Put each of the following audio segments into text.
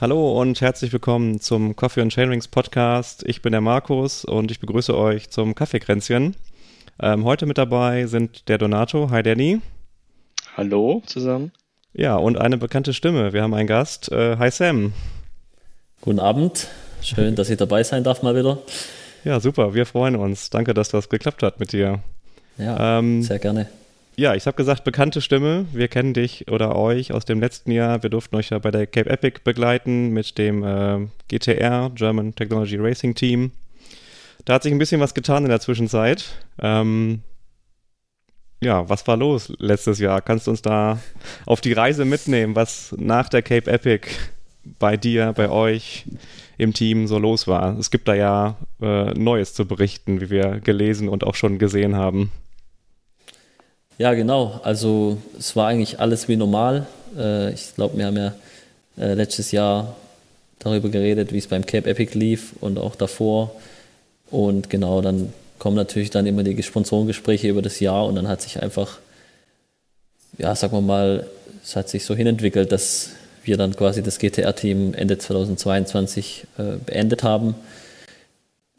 Hallo und herzlich willkommen zum Coffee and Chainrings Podcast. Ich bin der Markus und ich begrüße euch zum Kaffeekränzchen. Ähm, heute mit dabei sind der Donato. Hi Danny. Hallo zusammen. Ja, und eine bekannte Stimme. Wir haben einen Gast. Äh, hi Sam. Guten Abend. Schön, dass ich dabei sein darf mal wieder. Ja, super. Wir freuen uns. Danke, dass das geklappt hat mit dir. Ja, ähm, sehr gerne. Ja, ich habe gesagt, bekannte Stimme. Wir kennen dich oder euch aus dem letzten Jahr. Wir durften euch ja bei der Cape Epic begleiten mit dem äh, GTR, German Technology Racing Team. Da hat sich ein bisschen was getan in der Zwischenzeit. Ähm, ja, was war los letztes Jahr? Kannst du uns da auf die Reise mitnehmen, was nach der Cape Epic bei dir, bei euch im Team so los war? Es gibt da ja äh, Neues zu berichten, wie wir gelesen und auch schon gesehen haben. Ja, genau. Also es war eigentlich alles wie normal. Äh, ich glaube, wir haben ja äh, letztes Jahr darüber geredet, wie es beim Cape Epic lief und auch davor. Und genau, dann kommen natürlich dann immer die Sponsorengespräche über das Jahr und dann hat sich einfach, ja, sagen wir mal, es hat sich so hinentwickelt, dass wir dann quasi das GTR-Team Ende 2022 äh, beendet haben.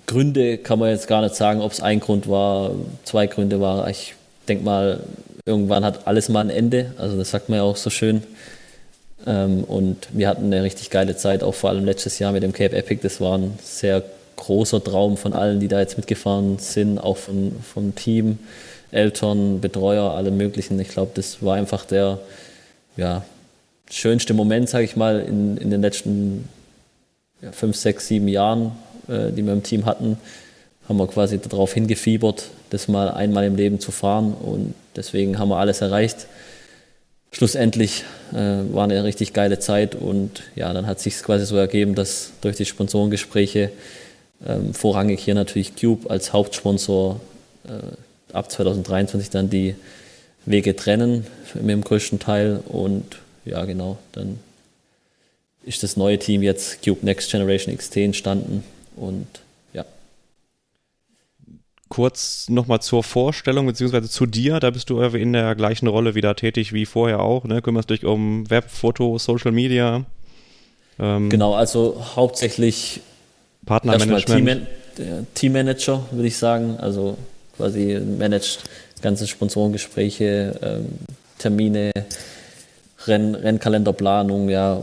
Gründe kann man jetzt gar nicht sagen, ob es ein Grund war, zwei Gründe war. Ich denke mal, irgendwann hat alles mal ein Ende. Also das sagt man ja auch so schön. Ähm, und wir hatten eine richtig geile Zeit, auch vor allem letztes Jahr mit dem Cape Epic. Das war ein sehr großer Traum von allen, die da jetzt mitgefahren sind, auch von, vom Team, Eltern, Betreuer, alle möglichen. Ich glaube, das war einfach der ja, schönste Moment, sage ich mal, in, in den letzten ja, fünf, sechs, sieben Jahren, äh, die wir im Team hatten haben wir quasi darauf hingefiebert, das mal einmal im Leben zu fahren. Und deswegen haben wir alles erreicht. Schlussendlich äh, war eine richtig geile Zeit. Und ja, dann hat sich quasi so ergeben, dass durch die Sponsorengespräche ähm, vorrangig hier natürlich Cube als Hauptsponsor äh, ab 2023 dann die Wege trennen mit dem größten Teil. Und ja genau, dann ist das neue Team jetzt Cube Next Generation XT entstanden. Und kurz nochmal zur Vorstellung beziehungsweise zu dir. Da bist du in der gleichen Rolle wieder tätig wie vorher auch. Ne? Kümmerst dich um Web, Foto, Social Media. Ähm, genau, also hauptsächlich Partnermanagement. Team, Teammanager, würde ich sagen. Also quasi managt ganze Sponsorengespräche, ähm, Termine, Renn, Rennkalenderplanung, ja,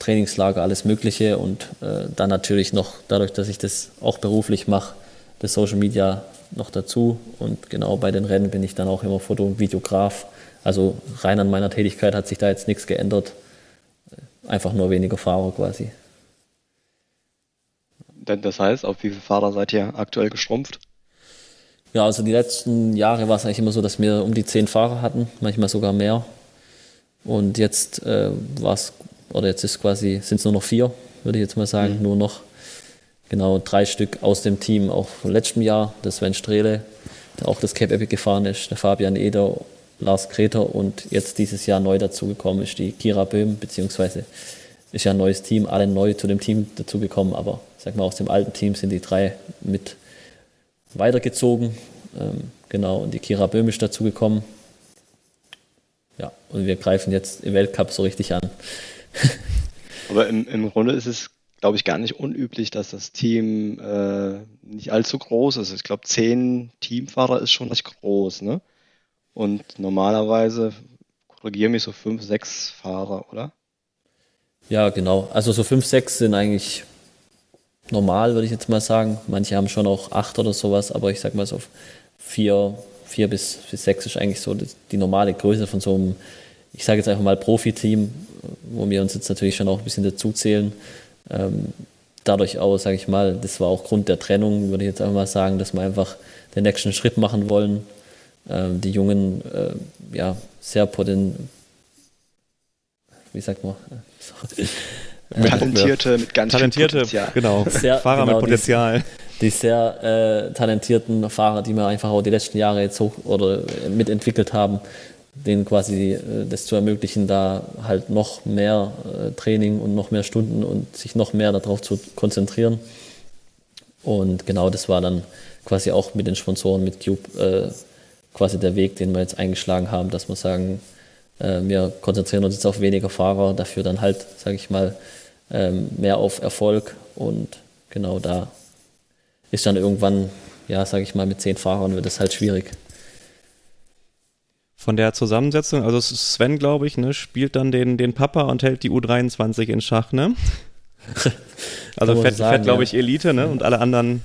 Trainingslager, alles Mögliche. Und äh, dann natürlich noch, dadurch, dass ich das auch beruflich mache, das Social Media noch dazu. Und genau bei den Rennen bin ich dann auch immer Foto- und Videograf. Also rein an meiner Tätigkeit hat sich da jetzt nichts geändert. Einfach nur weniger Fahrer quasi. Das heißt, auf wie viele Fahrer seid ihr aktuell geschrumpft? Ja, also die letzten Jahre war es eigentlich immer so, dass wir um die zehn Fahrer hatten, manchmal sogar mehr. Und jetzt äh, war es, oder jetzt ist quasi, sind es nur noch vier, würde ich jetzt mal sagen, mhm. nur noch genau drei Stück aus dem Team, auch vom letzten Jahr, das Sven Strehle, der auch das Cape Epic gefahren ist, der Fabian Eder, Lars Kreter und jetzt dieses Jahr neu dazugekommen ist die Kira Böhm, beziehungsweise ist ja ein neues Team, alle neu zu dem Team dazugekommen, aber sag mal, aus dem alten Team sind die drei mit weitergezogen. Ähm, genau, und die Kira Böhm ist dazugekommen. Ja, und wir greifen jetzt im Weltcup so richtig an. Aber im, im Grunde ist es glaube ich, gar nicht unüblich, dass das Team äh, nicht allzu groß ist. Ich glaube, zehn Teamfahrer ist schon recht groß, ne? Und normalerweise korrigiere mich so fünf, sechs Fahrer, oder? Ja, genau. Also so fünf, sechs sind eigentlich normal, würde ich jetzt mal sagen. Manche haben schon auch acht oder sowas, aber ich sag mal so vier, vier bis, bis sechs ist eigentlich so die normale Größe von so einem, ich sage jetzt einfach mal Profiteam, wo wir uns jetzt natürlich schon auch ein bisschen dazu zählen. Ähm, dadurch auch, sage ich mal, das war auch Grund der Trennung, würde ich jetzt einfach mal sagen, dass wir einfach den nächsten Schritt machen wollen. Ähm, die Jungen, äh, ja, sehr potent, wie sagt man? Talentierte mit ganz Talentierte, Potenzial. genau. Sehr, Fahrer genau, mit Potenzial. Die, die sehr äh, talentierten Fahrer, die wir einfach auch die letzten Jahre jetzt hoch oder mitentwickelt haben, denen quasi äh, das zu ermöglichen, da halt noch mehr äh, Training und noch mehr Stunden und sich noch mehr darauf zu konzentrieren. Und genau das war dann quasi auch mit den Sponsoren, mit Cube, äh, quasi der Weg, den wir jetzt eingeschlagen haben, dass wir sagen, wir konzentrieren uns jetzt auf weniger Fahrer, dafür dann halt, sage ich mal, ähm, mehr auf Erfolg und genau da ist dann irgendwann, ja, sage ich mal, mit zehn Fahrern wird es halt schwierig. Von der Zusammensetzung, also Sven, glaube ich, ne, spielt dann den, den Papa und hält die U23 in Schach, ne? also fährt, fährt glaube ich, Elite, ne? Und alle anderen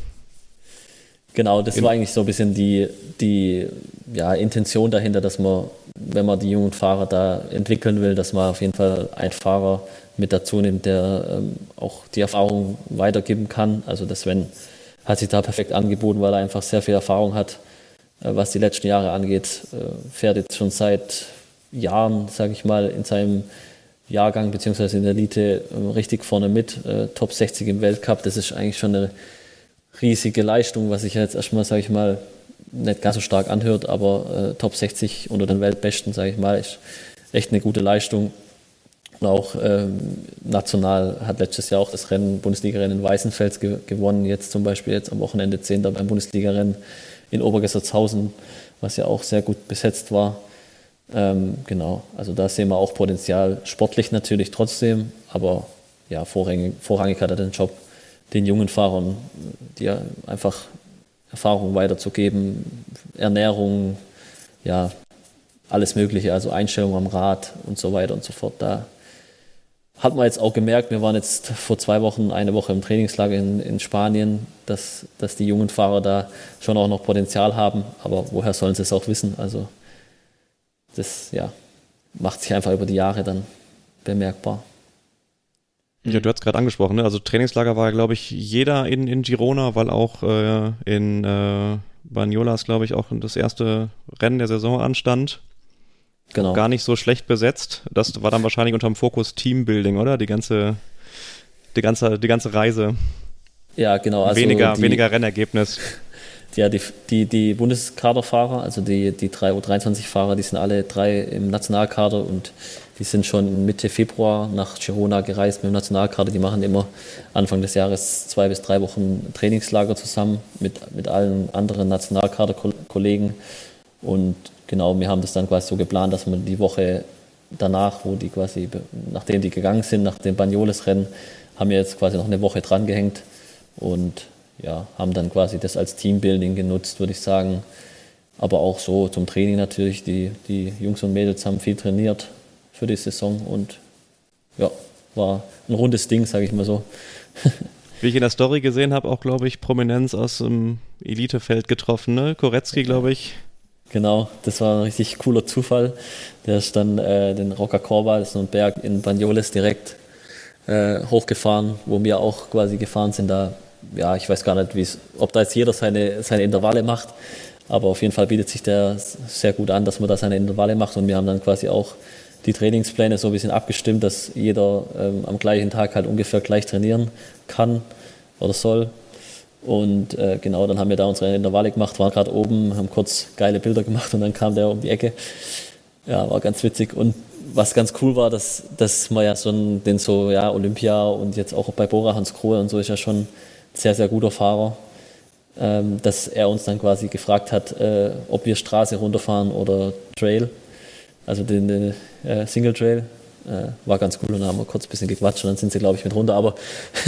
Genau, das war eigentlich so ein bisschen die, die ja, Intention dahinter, dass man, wenn man die jungen Fahrer da entwickeln will, dass man auf jeden Fall einen Fahrer mit dazu nimmt, der ähm, auch die Erfahrung weitergeben kann. Also der Sven hat sich da perfekt angeboten, weil er einfach sehr viel Erfahrung hat, was die letzten Jahre angeht. Äh, fährt jetzt schon seit Jahren, sage ich mal, in seinem Jahrgang bzw. in der Elite äh, richtig vorne mit, äh, Top 60 im Weltcup. Das ist eigentlich schon eine riesige Leistung, was sich jetzt erstmal, sage ich mal, nicht ganz so stark anhört, aber äh, Top 60 unter den Weltbesten, sage ich mal, ist echt eine gute Leistung. Und auch ähm, national hat letztes Jahr auch das Rennen, Bundesliga-Rennen in Weißenfels ge gewonnen, jetzt zum Beispiel jetzt am Wochenende 10. beim Bundesliga-Rennen in Obergessertshausen, was ja auch sehr gut besetzt war. Ähm, genau, also da sehen wir auch Potenzial, sportlich natürlich trotzdem, aber ja, vorrangig, vorrangig hat er den Job den jungen Fahrern, die einfach Erfahrung weiterzugeben, Ernährung, ja, alles Mögliche, also Einstellung am Rad und so weiter und so fort. Da hat man jetzt auch gemerkt, wir waren jetzt vor zwei Wochen, eine Woche im Trainingslager in, in Spanien, dass, dass die jungen Fahrer da schon auch noch Potenzial haben, aber woher sollen sie es auch wissen? Also das ja, macht sich einfach über die Jahre dann bemerkbar. Ja, du hast gerade angesprochen, ne? also Trainingslager war, glaube ich, jeder in, in Girona, weil auch äh, in äh, Banyolas, glaube ich, auch das erste Rennen der Saison anstand. Genau. Gar nicht so schlecht besetzt. Das war dann wahrscheinlich unter dem Fokus Teambuilding, oder? Die ganze, die ganze, die ganze Reise. Ja, genau. Also weniger, die, weniger Rennergebnis. Ja, die, die, die Bundeskaderfahrer, also die, die drei U23-Fahrer, die sind alle drei im Nationalkader und die sind schon Mitte Februar nach Girona gereist mit dem Nationalkader. Die machen immer Anfang des Jahres zwei bis drei Wochen Trainingslager zusammen mit, mit allen anderen Nationalkaderkollegen. Und genau, wir haben das dann quasi so geplant, dass wir die Woche danach, wo die quasi, nachdem die gegangen sind, nach dem Banyoles-Rennen, haben wir jetzt quasi noch eine Woche dran gehängt und ja, haben dann quasi das als Teambuilding genutzt, würde ich sagen. Aber auch so zum Training natürlich. Die, die Jungs und Mädels haben viel trainiert, für die Saison und ja, war ein rundes Ding, sage ich mal so. Wie ich in der Story gesehen habe, auch, glaube ich, Prominenz aus dem Elitefeld getroffen, ne? Koretzki, glaube ich. Genau, das war ein richtig cooler Zufall. Der ist dann äh, den Rocker Korba, das ist ein Berg in Banyoles direkt äh, hochgefahren, wo wir auch quasi gefahren sind. Da, ja, ich weiß gar nicht, ob da jetzt jeder seine, seine Intervalle macht, aber auf jeden Fall bietet sich der sehr gut an, dass man da seine Intervalle macht und wir haben dann quasi auch die Trainingspläne so ein bisschen abgestimmt, dass jeder ähm, am gleichen Tag halt ungefähr gleich trainieren kann oder soll. Und äh, genau, dann haben wir da unsere Intervalle gemacht, waren gerade oben, haben kurz geile Bilder gemacht und dann kam der um die Ecke. Ja, war ganz witzig. Und was ganz cool war, dass, dass man ja so den so, ja, Olympia und jetzt auch bei Bora Hans Krohe und so ist ja schon ein sehr, sehr guter Fahrer. Ähm, dass er uns dann quasi gefragt hat, äh, ob wir Straße runterfahren oder Trail also den, den äh, Single Trail. Äh, war ganz cool und dann haben wir kurz ein bisschen gequatscht und dann sind sie, glaube ich, mit runter. Aber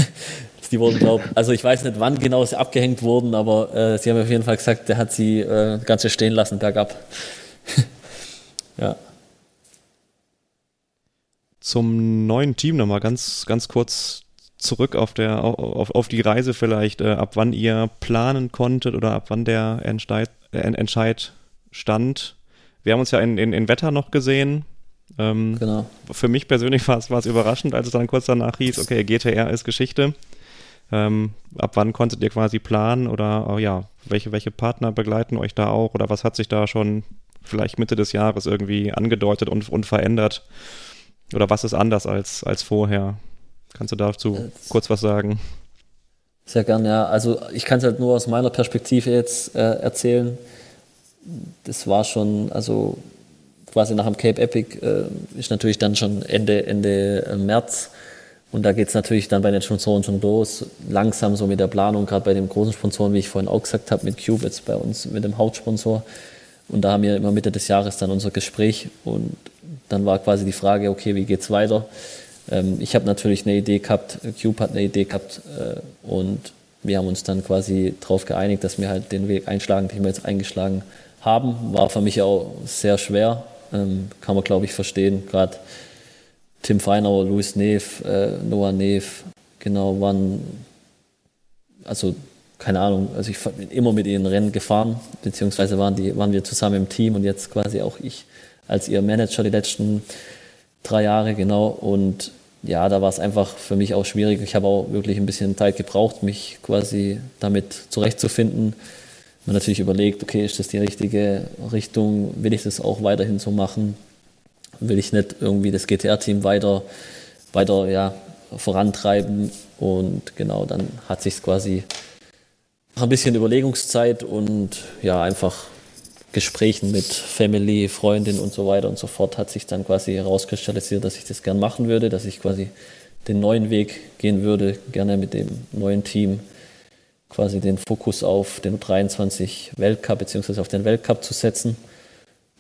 die wurden, glaube also ich weiß nicht, wann genau sie abgehängt wurden, aber äh, sie haben auf jeden Fall gesagt, der hat sie äh, ganz stehen lassen bergab. ja. Zum neuen Team nochmal ganz, ganz kurz zurück auf, der, auf, auf die Reise vielleicht, äh, ab wann ihr planen konntet oder ab wann der Entscheid, äh, Entscheid stand, wir haben uns ja in, in, in Wetter noch gesehen. Ähm, genau. Für mich persönlich war es, überraschend, als es dann kurz danach hieß, okay, GTR ist Geschichte. Ähm, ab wann konntet ihr quasi planen oder oh ja, welche, welche Partner begleiten euch da auch oder was hat sich da schon vielleicht Mitte des Jahres irgendwie angedeutet und, und verändert? Oder was ist anders als, als vorher? Kannst du dazu jetzt, kurz was sagen? Sehr gern, ja. Also ich kann es halt nur aus meiner Perspektive jetzt äh, erzählen das war schon, also quasi nach dem Cape Epic äh, ist natürlich dann schon Ende, Ende äh, März. Und da geht es natürlich dann bei den Sponsoren schon los, langsam so mit der Planung, gerade bei den großen Sponsoren, wie ich vorhin auch gesagt habe, mit Cube jetzt bei uns, mit dem Hauptsponsor. Und da haben wir immer Mitte des Jahres dann unser Gespräch und dann war quasi die Frage, okay, wie geht's weiter? ähm, ich habe natürlich eine Idee gehabt, Cube hat eine Idee gehabt äh, und wir haben uns dann quasi darauf geeinigt, dass wir halt den Weg einschlagen, den wir jetzt eingeschlagen haben. War für mich auch sehr schwer, ähm, kann man glaube ich verstehen. Gerade Tim Feinauer, Louis Neef, äh, Noah Neef, genau, waren, also keine Ahnung, also ich bin immer mit ihnen Rennen gefahren, beziehungsweise waren, die, waren wir zusammen im Team und jetzt quasi auch ich als ihr Manager die letzten drei Jahre, genau. Und ja, da war es einfach für mich auch schwierig. Ich habe auch wirklich ein bisschen Zeit gebraucht, mich quasi damit zurechtzufinden. Man natürlich überlegt, okay, ist das die richtige Richtung? Will ich das auch weiterhin so machen? Will ich nicht irgendwie das GTR-Team weiter, weiter ja, vorantreiben? Und genau, dann hat sich quasi nach ein bisschen Überlegungszeit und ja, einfach Gesprächen mit Family, Freundin und so weiter und so fort hat sich dann quasi herauskristallisiert, dass ich das gern machen würde, dass ich quasi den neuen Weg gehen würde, gerne mit dem neuen Team quasi den Fokus auf den 23 Weltcup bzw. auf den Weltcup zu setzen.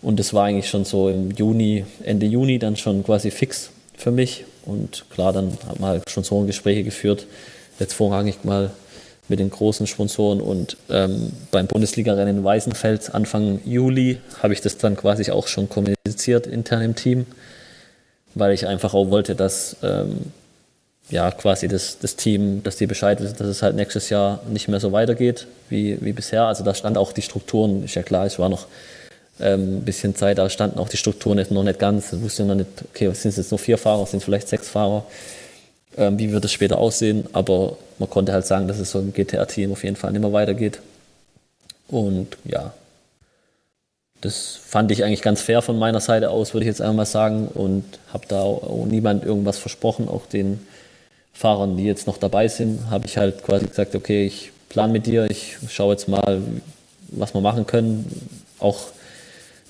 Und das war eigentlich schon so im Juni, Ende Juni dann schon quasi fix für mich. Und klar, dann haben wir halt schon so Gespräche geführt. Jetzt vorrangig mal mit den großen Sponsoren. Und ähm, beim Bundesliga-Rennen in Weißenfels Anfang Juli habe ich das dann quasi auch schon kommuniziert intern im Team, weil ich einfach auch wollte, dass ähm, ja quasi das, das Team, dass die Bescheid wissen, dass es halt nächstes Jahr nicht mehr so weitergeht wie, wie bisher. Also da stand auch die Strukturen, ist ja klar, es war noch ähm, bisschen Zeit, da standen auch die Strukturen noch nicht ganz. Ich wusste noch nicht, okay, sind es jetzt nur vier Fahrer, sind es vielleicht sechs Fahrer ähm, wie wird es später aussehen. Aber man konnte halt sagen, dass es so im GTR-Team auf jeden Fall mehr weitergeht. Und ja, das fand ich eigentlich ganz fair von meiner Seite aus, würde ich jetzt einmal sagen. Und habe da auch, niemand irgendwas versprochen. Auch den Fahrern, die jetzt noch dabei sind, habe ich halt quasi gesagt, okay, ich plan mit dir, ich schaue jetzt mal, was wir machen können. Auch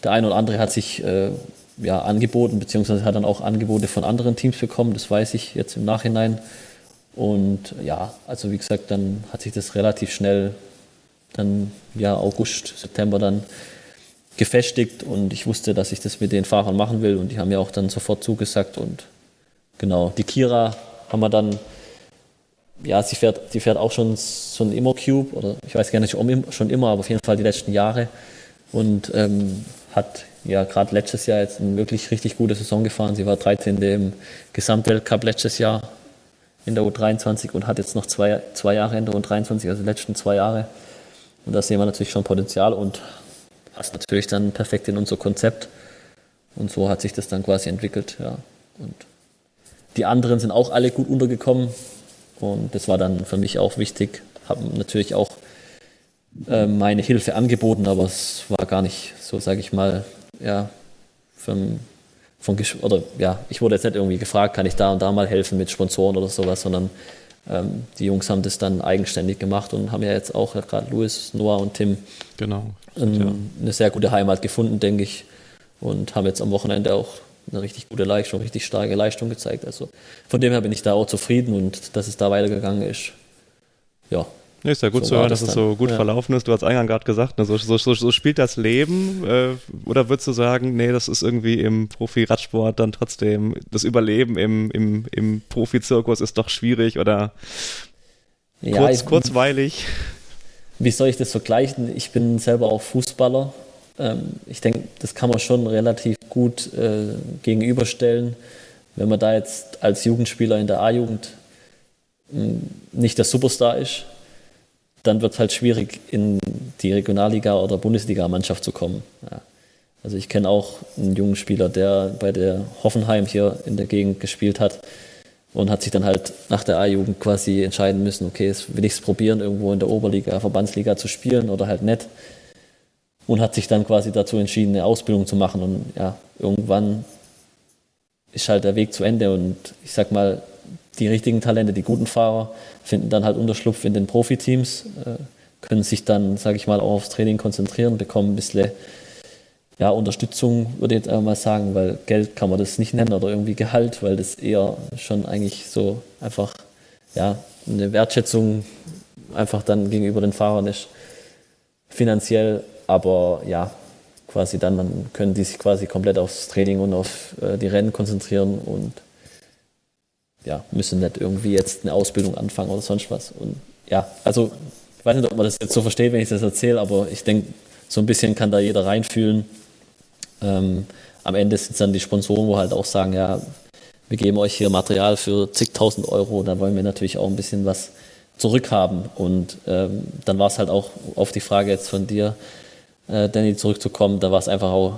der eine oder andere hat sich äh, ja, angeboten, beziehungsweise hat dann auch Angebote von anderen Teams bekommen, das weiß ich jetzt im Nachhinein. Und ja, also wie gesagt, dann hat sich das relativ schnell dann ja August, September dann gefestigt und ich wusste, dass ich das mit den Fahrern machen will und die haben mir auch dann sofort zugesagt und genau, die Kira haben wir dann, ja, sie fährt, sie fährt auch schon so ein Immo-Cube oder ich weiß gar nicht, schon immer, aber auf jeden Fall die letzten Jahre und ähm, hat ja gerade letztes Jahr jetzt eine wirklich richtig gute Saison gefahren. Sie war 13. im Gesamtweltcup letztes Jahr in der U23 und hat jetzt noch zwei, zwei Jahre in der U23, also die letzten zwei Jahre. Und da sehen wir natürlich schon Potenzial und passt natürlich dann perfekt in unser Konzept. Und so hat sich das dann quasi entwickelt. Ja. Und die anderen sind auch alle gut untergekommen. Und das war dann für mich auch wichtig. Haben natürlich auch äh, meine Hilfe angeboten, aber es war gar nicht so, sage ich mal, ja, vom, vom oder ja, ich wurde jetzt nicht irgendwie gefragt, kann ich da und da mal helfen mit Sponsoren oder sowas, sondern ähm, die Jungs haben das dann eigenständig gemacht und haben ja jetzt auch ja, gerade Louis, Noah und Tim genau. ein, ja. eine sehr gute Heimat gefunden, denke ich, und haben jetzt am Wochenende auch eine richtig gute Leistung, richtig starke Leistung gezeigt. Also von dem her bin ich da auch zufrieden und dass es da weitergegangen ist. Ja, ja, ist ja gut so zu hören, dass es so gut ja. verlaufen ist. Du hast Eingang gerade gesagt, ne, so, so, so, so, spielt das Leben. Äh, oder würdest du sagen, nee, das ist irgendwie im Profi-Radsport dann trotzdem, das Überleben im, im, im Profi-Zirkus ist doch schwierig oder ja, kurz, ich, kurzweilig? Wie soll ich das vergleichen? Ich bin selber auch Fußballer. Ähm, ich denke, das kann man schon relativ gut äh, gegenüberstellen. Wenn man da jetzt als Jugendspieler in der A-Jugend hm, nicht der Superstar ist, dann wird es halt schwierig, in die Regionalliga- oder Bundesliga-Mannschaft zu kommen. Ja. Also ich kenne auch einen jungen Spieler, der bei der Hoffenheim hier in der Gegend gespielt hat und hat sich dann halt nach der A-Jugend quasi entscheiden müssen, okay, will ich es probieren, irgendwo in der Oberliga, Verbandsliga zu spielen oder halt nicht. Und hat sich dann quasi dazu entschieden, eine Ausbildung zu machen. Und ja, irgendwann ist halt der Weg zu Ende. Und ich sag mal, die richtigen Talente, die guten Fahrer, finden dann halt Unterschlupf in den Profiteams, äh, können sich dann, sage ich mal, auch aufs Training konzentrieren, bekommen ein bisschen ja, Unterstützung, würde ich jetzt einmal sagen, weil Geld kann man das nicht nennen oder irgendwie Gehalt, weil das eher schon eigentlich so einfach ja, eine Wertschätzung einfach dann gegenüber den Fahrern ist, finanziell, aber ja, quasi dann, dann können die sich quasi komplett aufs Training und auf äh, die Rennen konzentrieren und ja, müssen nicht irgendwie jetzt eine Ausbildung anfangen oder sonst was. Und ja, also ich weiß nicht, ob man das jetzt so versteht, wenn ich das erzähle, aber ich denke, so ein bisschen kann da jeder reinfühlen. Ähm, am Ende sind es dann die Sponsoren, wo halt auch sagen, ja, wir geben euch hier Material für zigtausend Euro, da wollen wir natürlich auch ein bisschen was zurückhaben. Und ähm, dann war es halt auch auf die Frage jetzt von dir, äh, Danny, zurückzukommen, da war es einfach auch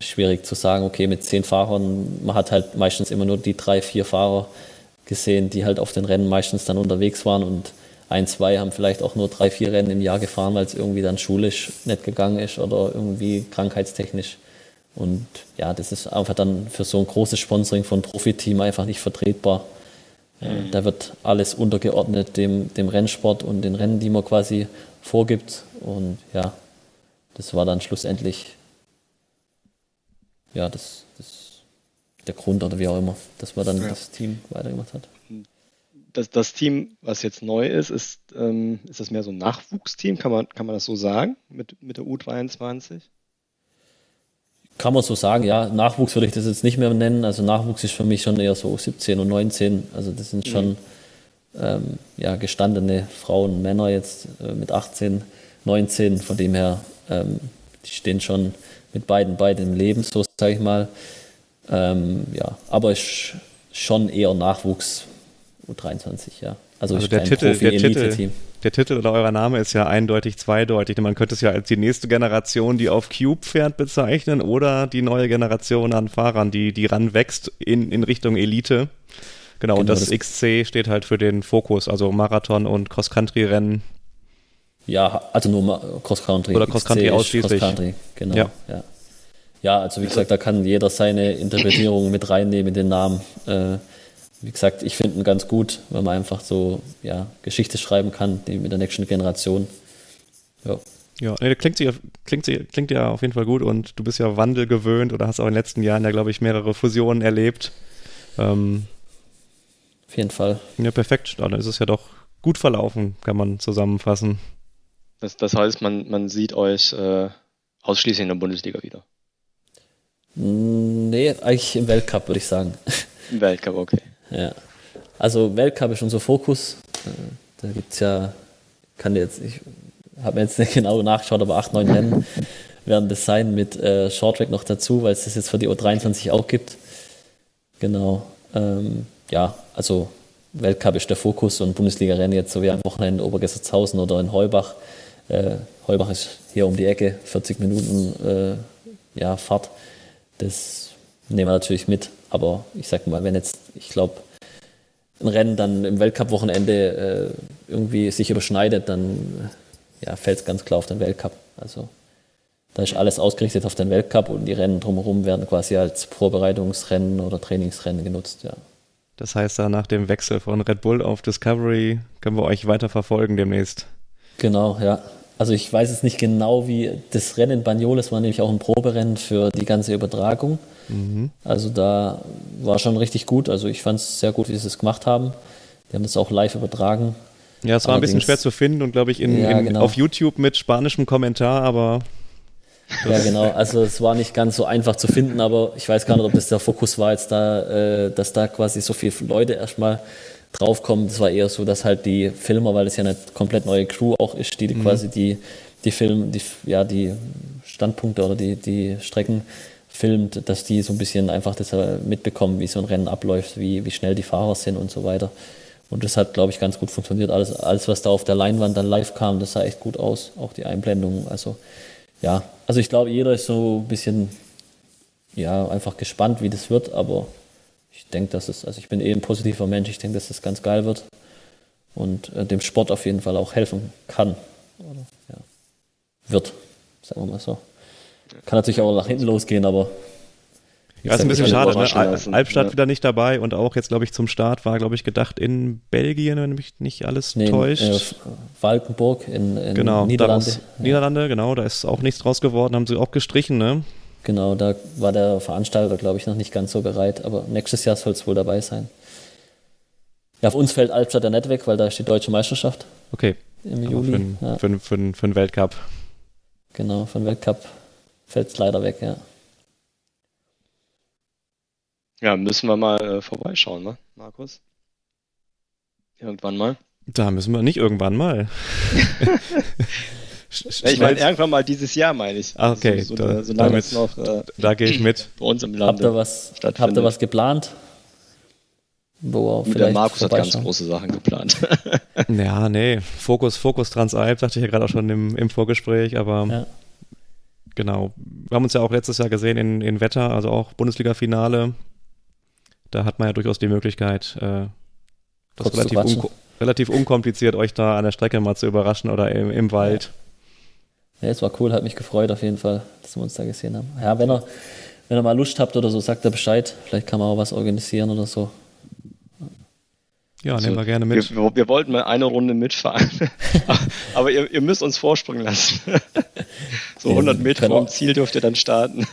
schwierig zu sagen, okay, mit zehn Fahrern, man hat halt meistens immer nur die drei, vier Fahrer gesehen, die halt auf den Rennen meistens dann unterwegs waren und ein, zwei haben vielleicht auch nur drei, vier Rennen im Jahr gefahren, weil es irgendwie dann schulisch nicht gegangen ist oder irgendwie krankheitstechnisch. Und ja, das ist einfach dann für so ein großes Sponsoring von Profiteam einfach nicht vertretbar. Mhm. Da wird alles untergeordnet dem, dem Rennsport und den Rennen, die man quasi vorgibt. Und ja, das war dann schlussendlich ja, das, das der Grund oder wie auch immer, dass man dann ja. das Team weitergemacht hat. Das, das Team, was jetzt neu ist, ist, ähm, ist das mehr so ein Nachwuchsteam, kann man, kann man das so sagen, mit, mit der U23? Kann man so sagen, ja. Nachwuchs würde ich das jetzt nicht mehr nennen. Also Nachwuchs ist für mich schon eher so 17 und 19. Also das sind schon mhm. ähm, ja, gestandene Frauen, Männer jetzt äh, mit 18, 19. Von dem her, ähm, die stehen schon mit beiden beiden im Leben, so sage ich mal. Ähm, ja, aber ist schon eher Nachwuchs U23, ja. Also, also der, Titel, der, Titel, der Titel oder euer Name ist ja eindeutig zweideutig. Man könnte es ja als die nächste Generation, die auf Cube fährt, bezeichnen oder die neue Generation an Fahrern, die, die ranwächst in, in Richtung Elite. Genau, genau und das, das XC steht halt für den Fokus, also Marathon und Cross-Country-Rennen ja, also nur Cross-Country. Oder Cross-Country ausschließlich. Cross-Country, genau. Ja. ja. Ja. also wie gesagt, da kann jeder seine Interpretierung mit reinnehmen in den Namen. Äh, wie gesagt, ich finde ihn ganz gut, wenn man einfach so ja, Geschichte schreiben kann mit der nächsten Generation. Ja. Ja, nee, klingt, klingt, klingt ja auf jeden Fall gut und du bist ja Wandel gewöhnt oder hast auch in den letzten Jahren ja, glaube ich, mehrere Fusionen erlebt. Ähm, auf jeden Fall. Ja, perfekt. Dann ist es ja doch gut verlaufen, kann man zusammenfassen. Das, das heißt, man, man sieht euch äh, ausschließlich in der Bundesliga wieder. Nee, eigentlich im Weltcup, würde ich sagen. Im Weltcup, okay. Ja. Also Weltcup ist unser Fokus. Da gibt es ja, kann jetzt, ich habe mir jetzt nicht genau nachgeschaut, aber acht, neun Rennen werden das sein mit äh, Shorttrack noch dazu, weil es das jetzt für die U23 auch gibt. Genau. Ähm, ja, also Weltcup ist der Fokus und Bundesliga-Rennen jetzt so wie am Wochenende in Obergessertshausen oder in Heubach äh, Heubach ist hier um die Ecke, 40 Minuten äh, ja, Fahrt. Das nehmen wir natürlich mit. Aber ich sag mal, wenn jetzt, ich glaube, ein Rennen dann im Weltcup-Wochenende äh, irgendwie sich überschneidet, dann ja, fällt es ganz klar auf den Weltcup. Also da ist alles ausgerichtet auf den Weltcup und die Rennen drumherum werden quasi als Vorbereitungsrennen oder Trainingsrennen genutzt, ja. Das heißt, da nach dem Wechsel von Red Bull auf Discovery können wir euch weiter verfolgen demnächst. Genau, ja. Also ich weiß es nicht genau, wie das Rennen in Bagnoles war nämlich auch ein Proberennen für die ganze Übertragung. Mhm. Also da war schon richtig gut. Also ich fand es sehr gut, wie sie es gemacht haben. Die haben das auch live übertragen. Ja, es war Allerdings, ein bisschen schwer zu finden und glaube ich in, ja, in, genau. auf YouTube mit spanischem Kommentar, aber. Ja, genau. Also es war nicht ganz so einfach zu finden, aber ich weiß gar nicht, ob das der Fokus war jetzt da, äh, dass da quasi so viele Leute erstmal draufkommen. Das war eher so, dass halt die Filmer, weil es ja eine komplett neue Crew auch ist, die mhm. quasi die, die Film, die, ja, die Standpunkte oder die, die Strecken filmt, dass die so ein bisschen einfach das mitbekommen, wie so ein Rennen abläuft, wie, wie schnell die Fahrer sind und so weiter. Und das hat, glaube ich, ganz gut funktioniert. Alles, alles, was da auf der Leinwand dann live kam, das sah echt gut aus. Auch die Einblendungen. Also, ja, also ich glaube, jeder ist so ein bisschen, ja, einfach gespannt, wie das wird, aber ich denke, dass es, also ich bin eh ein positiver Mensch, ich denke, dass das ganz geil wird und äh, dem Sport auf jeden Fall auch helfen kann. Oder, ja, wird, sagen wir mal so. Kann natürlich auch nach hinten losgehen, aber. Ja, ist ein bisschen schade. Ne? Albstadt ja. wieder nicht dabei und auch jetzt, glaube ich, zum Start war, glaube ich, gedacht in Belgien, wenn mich nicht alles nee, täuscht. In, äh, Valkenburg in, in genau, Niederlande. Daraus, ja. Niederlande, genau, da ist auch nichts draus geworden, haben sie auch gestrichen, ne? Genau, da war der Veranstalter, glaube ich, noch nicht ganz so bereit, aber nächstes Jahr soll es wohl dabei sein. Ja, auf uns fällt Albstadt ja nicht weg, weil da ist die deutsche Meisterschaft. Okay. Im Juli. Für, ja. für, für, für den Weltcup. Genau, für den Weltcup fällt es leider weg, ja. Ja, müssen wir mal äh, vorbeischauen, ne, Markus? Irgendwann mal. Da müssen wir nicht irgendwann mal. ich meine, irgendwann mal dieses Jahr, meine ich. Ah, okay, so, so, da, so damit, noch, äh, da gehe ich mit. Bei uns im Land. Habt ihr was, habt ihr was geplant? Wo der Markus hat ganz große Sachen geplant. ja, nee, Fokus, Fokus Transalp, sagte ich ja gerade auch schon im, im Vorgespräch, aber ja. genau. Wir haben uns ja auch letztes Jahr gesehen in, in Wetter, also auch Bundesliga-Finale. Da hat man ja durchaus die Möglichkeit, äh, das relativ, un relativ unkompliziert euch da an der Strecke mal zu überraschen oder im, im Wald. Ja. ja, es war cool, hat mich gefreut auf jeden Fall, dass wir uns da gesehen haben. Ja, wenn ihr, wenn ihr mal Lust habt oder so, sagt er Bescheid. Vielleicht kann man auch was organisieren oder so. Ja, also, nehmen wir gerne mit. Wir, wir, wollten mal eine Runde mitfahren, aber ihr, ihr, müsst uns vorspringen lassen. so 100 Meter vom Ziel dürft ihr dann starten.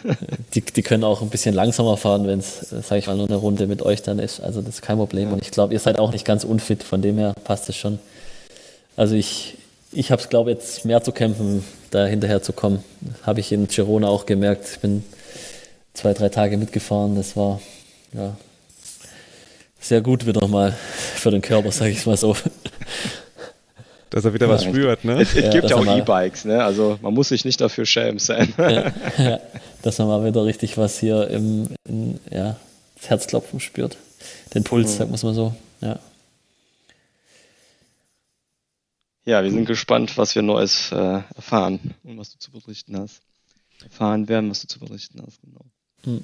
Die, die können auch ein bisschen langsamer fahren, wenn es, sage ich mal, nur eine Runde mit euch dann ist. Also das ist kein Problem. Und ich glaube, ihr seid auch nicht ganz unfit, von dem her passt es schon. Also ich, ich habe es, glaube ich, jetzt mehr zu kämpfen, da hinterher zu kommen. Habe ich in Girona auch gemerkt. Ich bin zwei, drei Tage mitgefahren. Das war ja, sehr gut wieder mal für den Körper, sage ich mal so. Dass er wieder was ja, spürt, ne? Es, es ja, gibt ja auch E-Bikes, ne? Also man muss sich nicht dafür schämen sein. Ja, ja, dass er mal wieder richtig was hier im, in, ja, das Herzklopfen spürt. Den Puls, mhm. sagt man mal so. Ja. Ja, wir sind gespannt, was wir Neues äh, erfahren und was du zu berichten hast. Erfahren werden, was du zu berichten hast, genau. Mhm.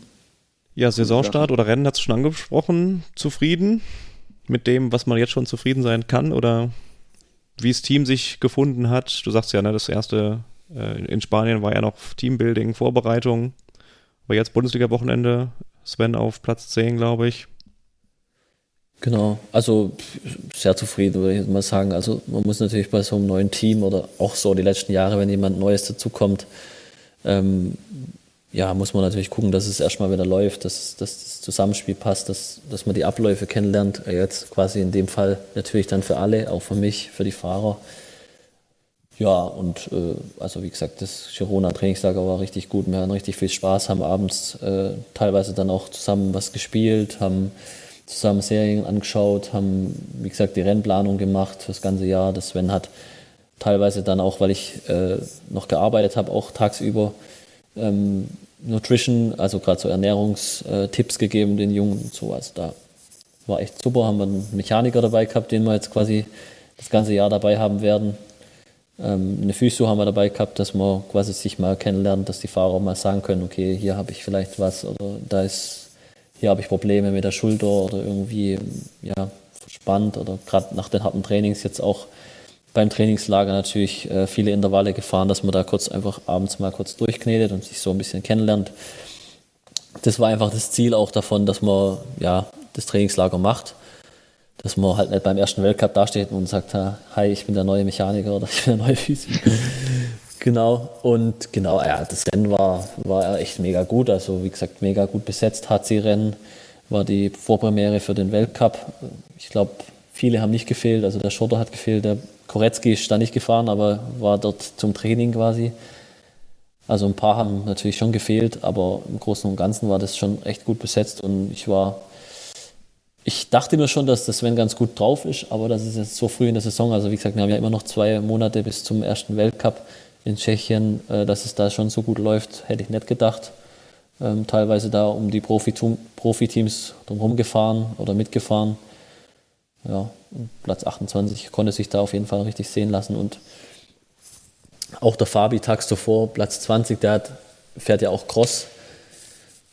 Ja, Saisonstart oder Rennen hat es schon angesprochen. Zufrieden mit dem, was man jetzt schon zufrieden sein kann oder wie das Team sich gefunden hat. Du sagst ja, ne, das erste äh, in Spanien war ja noch Teambuilding, Vorbereitung. Aber jetzt Bundesliga-Wochenende, Sven auf Platz 10, glaube ich. Genau, also sehr zufrieden, würde ich mal sagen. Also man muss natürlich bei so einem neuen Team oder auch so die letzten Jahre, wenn jemand Neues dazukommt, ähm, ja, muss man natürlich gucken, dass es erstmal wieder läuft, dass, dass das Zusammenspiel passt, dass, dass man die Abläufe kennenlernt. Jetzt quasi in dem Fall natürlich dann für alle, auch für mich, für die Fahrer. Ja, und äh, also wie gesagt, das Girona-Trainingslager war richtig gut. Wir hatten richtig viel Spaß, haben abends äh, teilweise dann auch zusammen was gespielt, haben zusammen Serien angeschaut, haben, wie gesagt, die Rennplanung gemacht für das ganze Jahr. Das Sven hat teilweise dann auch, weil ich äh, noch gearbeitet habe, auch tagsüber ähm, Nutrition, also gerade so Ernährungstipps gegeben den Jungen und so. Also da war echt super. Haben wir einen Mechaniker dabei gehabt, den wir jetzt quasi das ganze Jahr dabei haben werden. Ähm, eine Physio haben wir dabei gehabt, dass man quasi sich mal kennenlernt, dass die Fahrer mal sagen können, okay, hier habe ich vielleicht was oder da ist, hier habe ich Probleme mit der Schulter oder irgendwie ja, verspannt oder gerade nach den harten Trainings jetzt auch beim Trainingslager natürlich äh, viele Intervalle gefahren, dass man da kurz einfach abends mal kurz durchknetet und sich so ein bisschen kennenlernt. Das war einfach das Ziel auch davon, dass man ja das Trainingslager macht, dass man halt nicht beim ersten Weltcup dasteht und sagt, hi, ich bin der neue Mechaniker oder ich bin der neue Physik. Genau, und genau, ja, das Rennen war, war echt mega gut, also wie gesagt, mega gut besetzt. HC-Rennen war die Vorpremiere für den Weltcup. Ich glaube, viele haben nicht gefehlt, also der Schotter hat gefehlt, der Koretzki ist da nicht gefahren, aber war dort zum Training quasi. Also ein paar haben natürlich schon gefehlt, aber im Großen und Ganzen war das schon echt gut besetzt und ich war, ich dachte mir schon, dass das Sven ganz gut drauf ist, aber das ist jetzt so früh in der Saison, also wie gesagt, wir haben ja immer noch zwei Monate bis zum ersten Weltcup in Tschechien, äh, dass es da schon so gut läuft, hätte ich nicht gedacht. Ähm, teilweise da um die Profiteams drumherum gefahren oder mitgefahren ja, Platz 28 konnte sich da auf jeden Fall richtig sehen lassen. Und auch der Fabi tags zuvor, Platz 20, der hat, fährt ja auch Cross.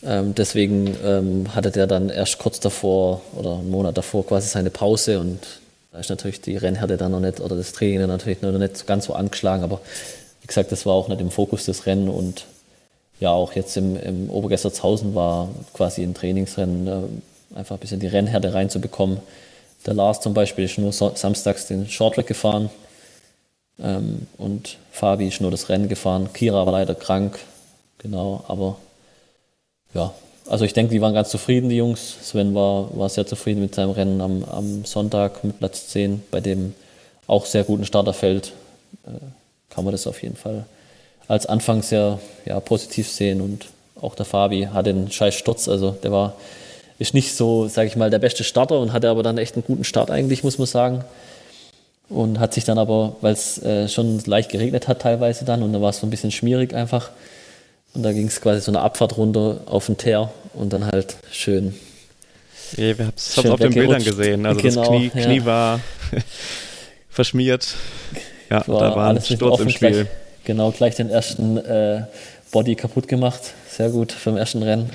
Ähm, deswegen ähm, hatte der dann erst kurz davor oder einen Monat davor quasi seine Pause und da ist natürlich die Rennhärte dann noch nicht oder das Training natürlich noch nicht ganz so angeschlagen, aber gesagt, das war auch nicht im Fokus des Rennen und ja, auch jetzt im, im Obergessertshausen war quasi ein Trainingsrennen, äh, einfach ein bisschen die Rennhärte reinzubekommen. Der Lars zum Beispiel ist nur samstags den Shorttrack gefahren ähm, und Fabi ist nur das Rennen gefahren. Kira war leider krank, genau, aber ja, also ich denke, die waren ganz zufrieden, die Jungs. Sven war, war sehr zufrieden mit seinem Rennen am, am Sonntag mit Platz 10, bei dem auch sehr guten Starterfeld. Äh, kann man das auf jeden Fall als Anfang sehr ja, positiv sehen und auch der Fabi hatte einen scheiß Sturz, also der war ist nicht so, sage ich mal, der beste Starter und hatte aber dann echt einen guten Start eigentlich, muss man sagen. Und hat sich dann aber, weil es äh, schon leicht geregnet hat teilweise dann und da war es so ein bisschen schmierig einfach. Und da ging es quasi so eine Abfahrt runter auf den Teer und dann halt schön. Ja, wir haben es auf den Bildern gesehen. Also genau, das Knie, Knie ja. war verschmiert. Ja, war da war ein Sturz im Spiel. Gleich, genau, gleich den ersten äh, Body kaputt gemacht. Sehr gut für den ersten Rennen.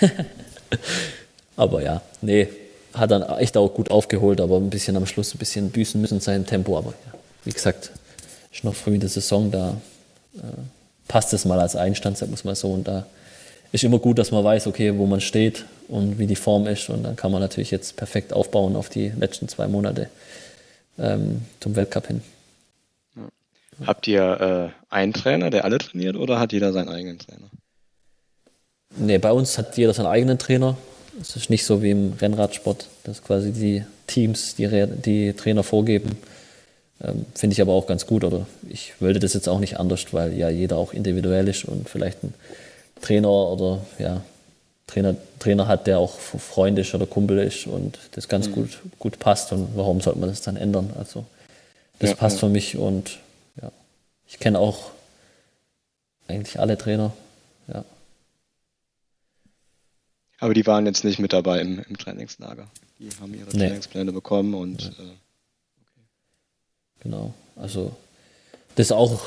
aber ja, nee, hat dann echt auch gut aufgeholt, aber ein bisschen am Schluss ein bisschen büßen müssen sein Tempo. Aber ja, wie gesagt, ist noch früh in der Saison, da äh, passt es mal als Einstand, sagen wir mal so. Und da ist immer gut, dass man weiß, okay, wo man steht und wie die Form ist. Und dann kann man natürlich jetzt perfekt aufbauen auf die letzten zwei Monate ähm, zum Weltcup hin. Habt ihr äh, einen Trainer, der alle trainiert, oder hat jeder seinen eigenen Trainer? Nee, bei uns hat jeder seinen eigenen Trainer. Es ist nicht so wie im Rennradsport, dass quasi die Teams die, die Trainer vorgeben. Ähm, Finde ich aber auch ganz gut. Oder ich wollte das jetzt auch nicht anders, weil ja jeder auch individuell ist und vielleicht ein Trainer oder ja, Trainer, Trainer hat, der auch Freund ist oder Kumpel ist und das ganz mhm. gut, gut passt. Und warum sollte man das dann ändern? Also das ja, passt ja. für mich und ich kenne auch eigentlich alle Trainer. Ja. Aber die waren jetzt nicht mit dabei im, im Trainingslager. Die haben ihre nee. Trainingspläne bekommen und. Ja. Äh, okay. Genau. Also, das ist auch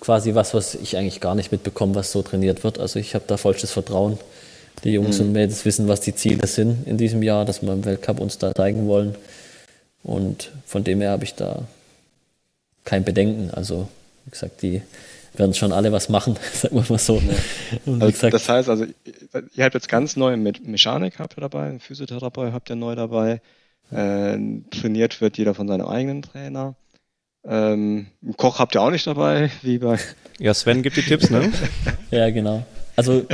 quasi was, was ich eigentlich gar nicht mitbekomme, was so trainiert wird. Also, ich habe da vollstes Vertrauen. Die Jungs mhm. und Mädels wissen, was die Ziele sind in diesem Jahr, dass wir im Weltcup uns da zeigen wollen. Und von dem her habe ich da kein Bedenken. Also, wie gesagt, die werden schon alle was machen, sagen wir mal so. Ja. Also, gesagt, das heißt also, ihr habt jetzt ganz neu mit Mechanik habt ihr dabei, Physiotherapeut habt ihr neu dabei, äh, trainiert wird jeder von seinem eigenen Trainer. Ähm, Koch habt ihr auch nicht dabei, wie bei. Ja, Sven gibt die Tipps, ne? ja, genau. Also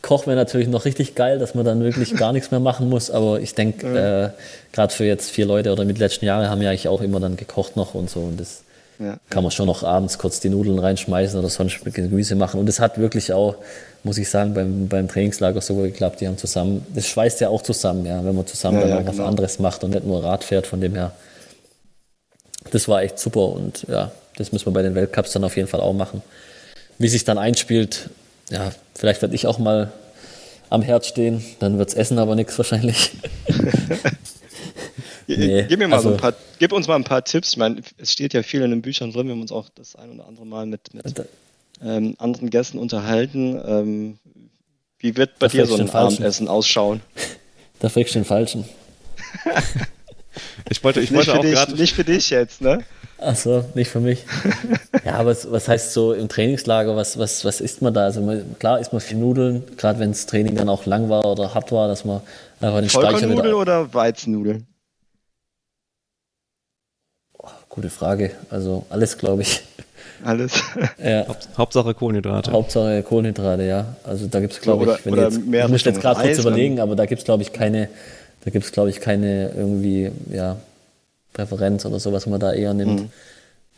Koch wäre natürlich noch richtig geil, dass man dann wirklich gar nichts mehr machen muss, aber ich denke, ja. äh, gerade für jetzt vier Leute oder mit letzten Jahren haben ja eigentlich auch immer dann gekocht noch und so und das ja. Kann man schon noch abends kurz die Nudeln reinschmeißen oder sonst mit Gemüse machen. Und es hat wirklich auch, muss ich sagen, beim, beim Trainingslager so geklappt. Die haben zusammen, das schweißt ja auch zusammen, ja, wenn man zusammen ja, dann auch genau. was anderes macht und nicht nur Rad fährt. Von dem her, das war echt super und ja, das müssen wir bei den Weltcups dann auf jeden Fall auch machen. Wie sich dann einspielt, ja, vielleicht werde ich auch mal am Herd stehen, dann wird es Essen aber nichts wahrscheinlich. Nee, gib, mir mal also, so ein paar, gib uns mal ein paar Tipps. Ich meine, es steht ja viel in den Büchern drin. Wir haben uns auch das ein oder andere Mal mit, mit ähm, anderen Gästen unterhalten. Ähm, wie wird bei dir so ein Abendessen ausschauen? Da fragst du den Falschen. ich wollte, ich wollte auch gerade. Nicht für dich jetzt, ne? Achso, nicht für mich. ja, aber was, was heißt so im Trainingslager, was, was, was isst man da? Also klar isst man viel Nudeln, gerade wenn das Training dann auch lang war oder hart war, dass man einfach den Speicher wieder... oder Weizennudeln? Gute Frage. Also alles, glaube ich. Alles. Ja. Hauptsache Kohlenhydrate. Hauptsache Kohlenhydrate, ja. Also da gibt es, glaube ich, wenn oder jetzt, mehr ich muss jetzt gerade kurz überlegen, aber da gibt es, glaube ich, keine, da gibt es, glaube ich, keine irgendwie, ja, Präferenz oder so, was man da eher nimmt. Mhm.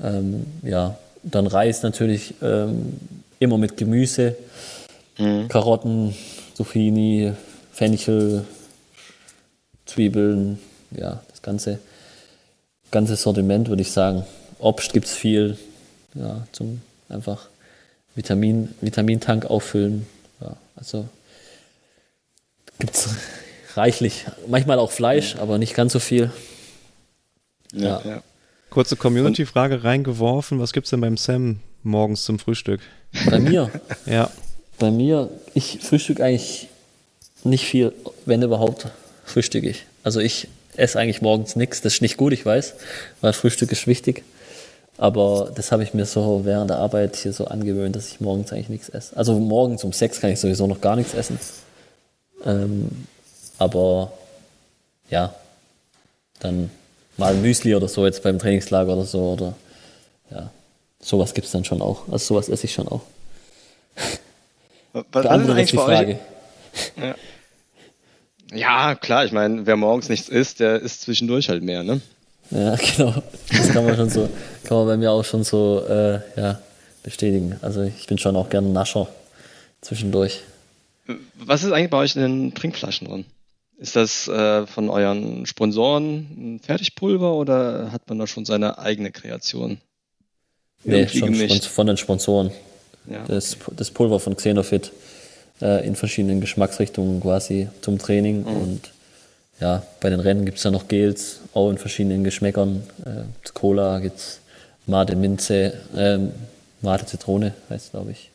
Ähm, ja, dann Reis natürlich ähm, immer mit Gemüse, mhm. Karotten, Zucchini, Fenchel, Zwiebeln, ja, das Ganze ganzes Sortiment, würde ich sagen. Obst gibt es viel, ja, zum einfach Vitamin, Vitamintank auffüllen. Ja, also gibt es reichlich. Manchmal auch Fleisch, ja. aber nicht ganz so viel. Ja. ja. Kurze Community-Frage reingeworfen. Was gibt es denn beim Sam morgens zum Frühstück? Bei mir? ja. Bei mir, ich frühstück eigentlich nicht viel, wenn überhaupt, frühstücke ich. Also ich esse eigentlich morgens nichts. Das ist nicht gut, ich weiß, weil Frühstück ist wichtig. Aber das habe ich mir so während der Arbeit hier so angewöhnt, dass ich morgens eigentlich nichts esse. Also morgens um sechs kann ich sowieso noch gar nichts essen. Ähm, aber ja, dann mal Müsli oder so jetzt beim Trainingslager oder so. Oder ja, sowas gibt es dann schon auch. Also sowas esse ich schon auch. Was Beantwortet ist die Frage. Ja. Ja, klar, ich meine, wer morgens nichts isst, der isst zwischendurch halt mehr, ne? Ja, genau. Das kann man schon so, kann man bei mir auch schon so äh, ja, bestätigen. Also ich bin schon auch gerne Nascher zwischendurch. Was ist eigentlich bei euch in den Trinkflaschen drin? Ist das äh, von euren Sponsoren ein Fertigpulver oder hat man da schon seine eigene Kreation? Nee, schon gemischt? von den Sponsoren. Ja. Das, das Pulver von Xenofit äh, in verschiedenen Geschmacksrichtungen quasi zum Training. Mhm. Und ja, bei den Rennen gibt es ja noch Gels, auch in verschiedenen Geschmäckern. Äh, Cola gibt es Mate Minze, äh, Mate Zitrone heißt glaube ich.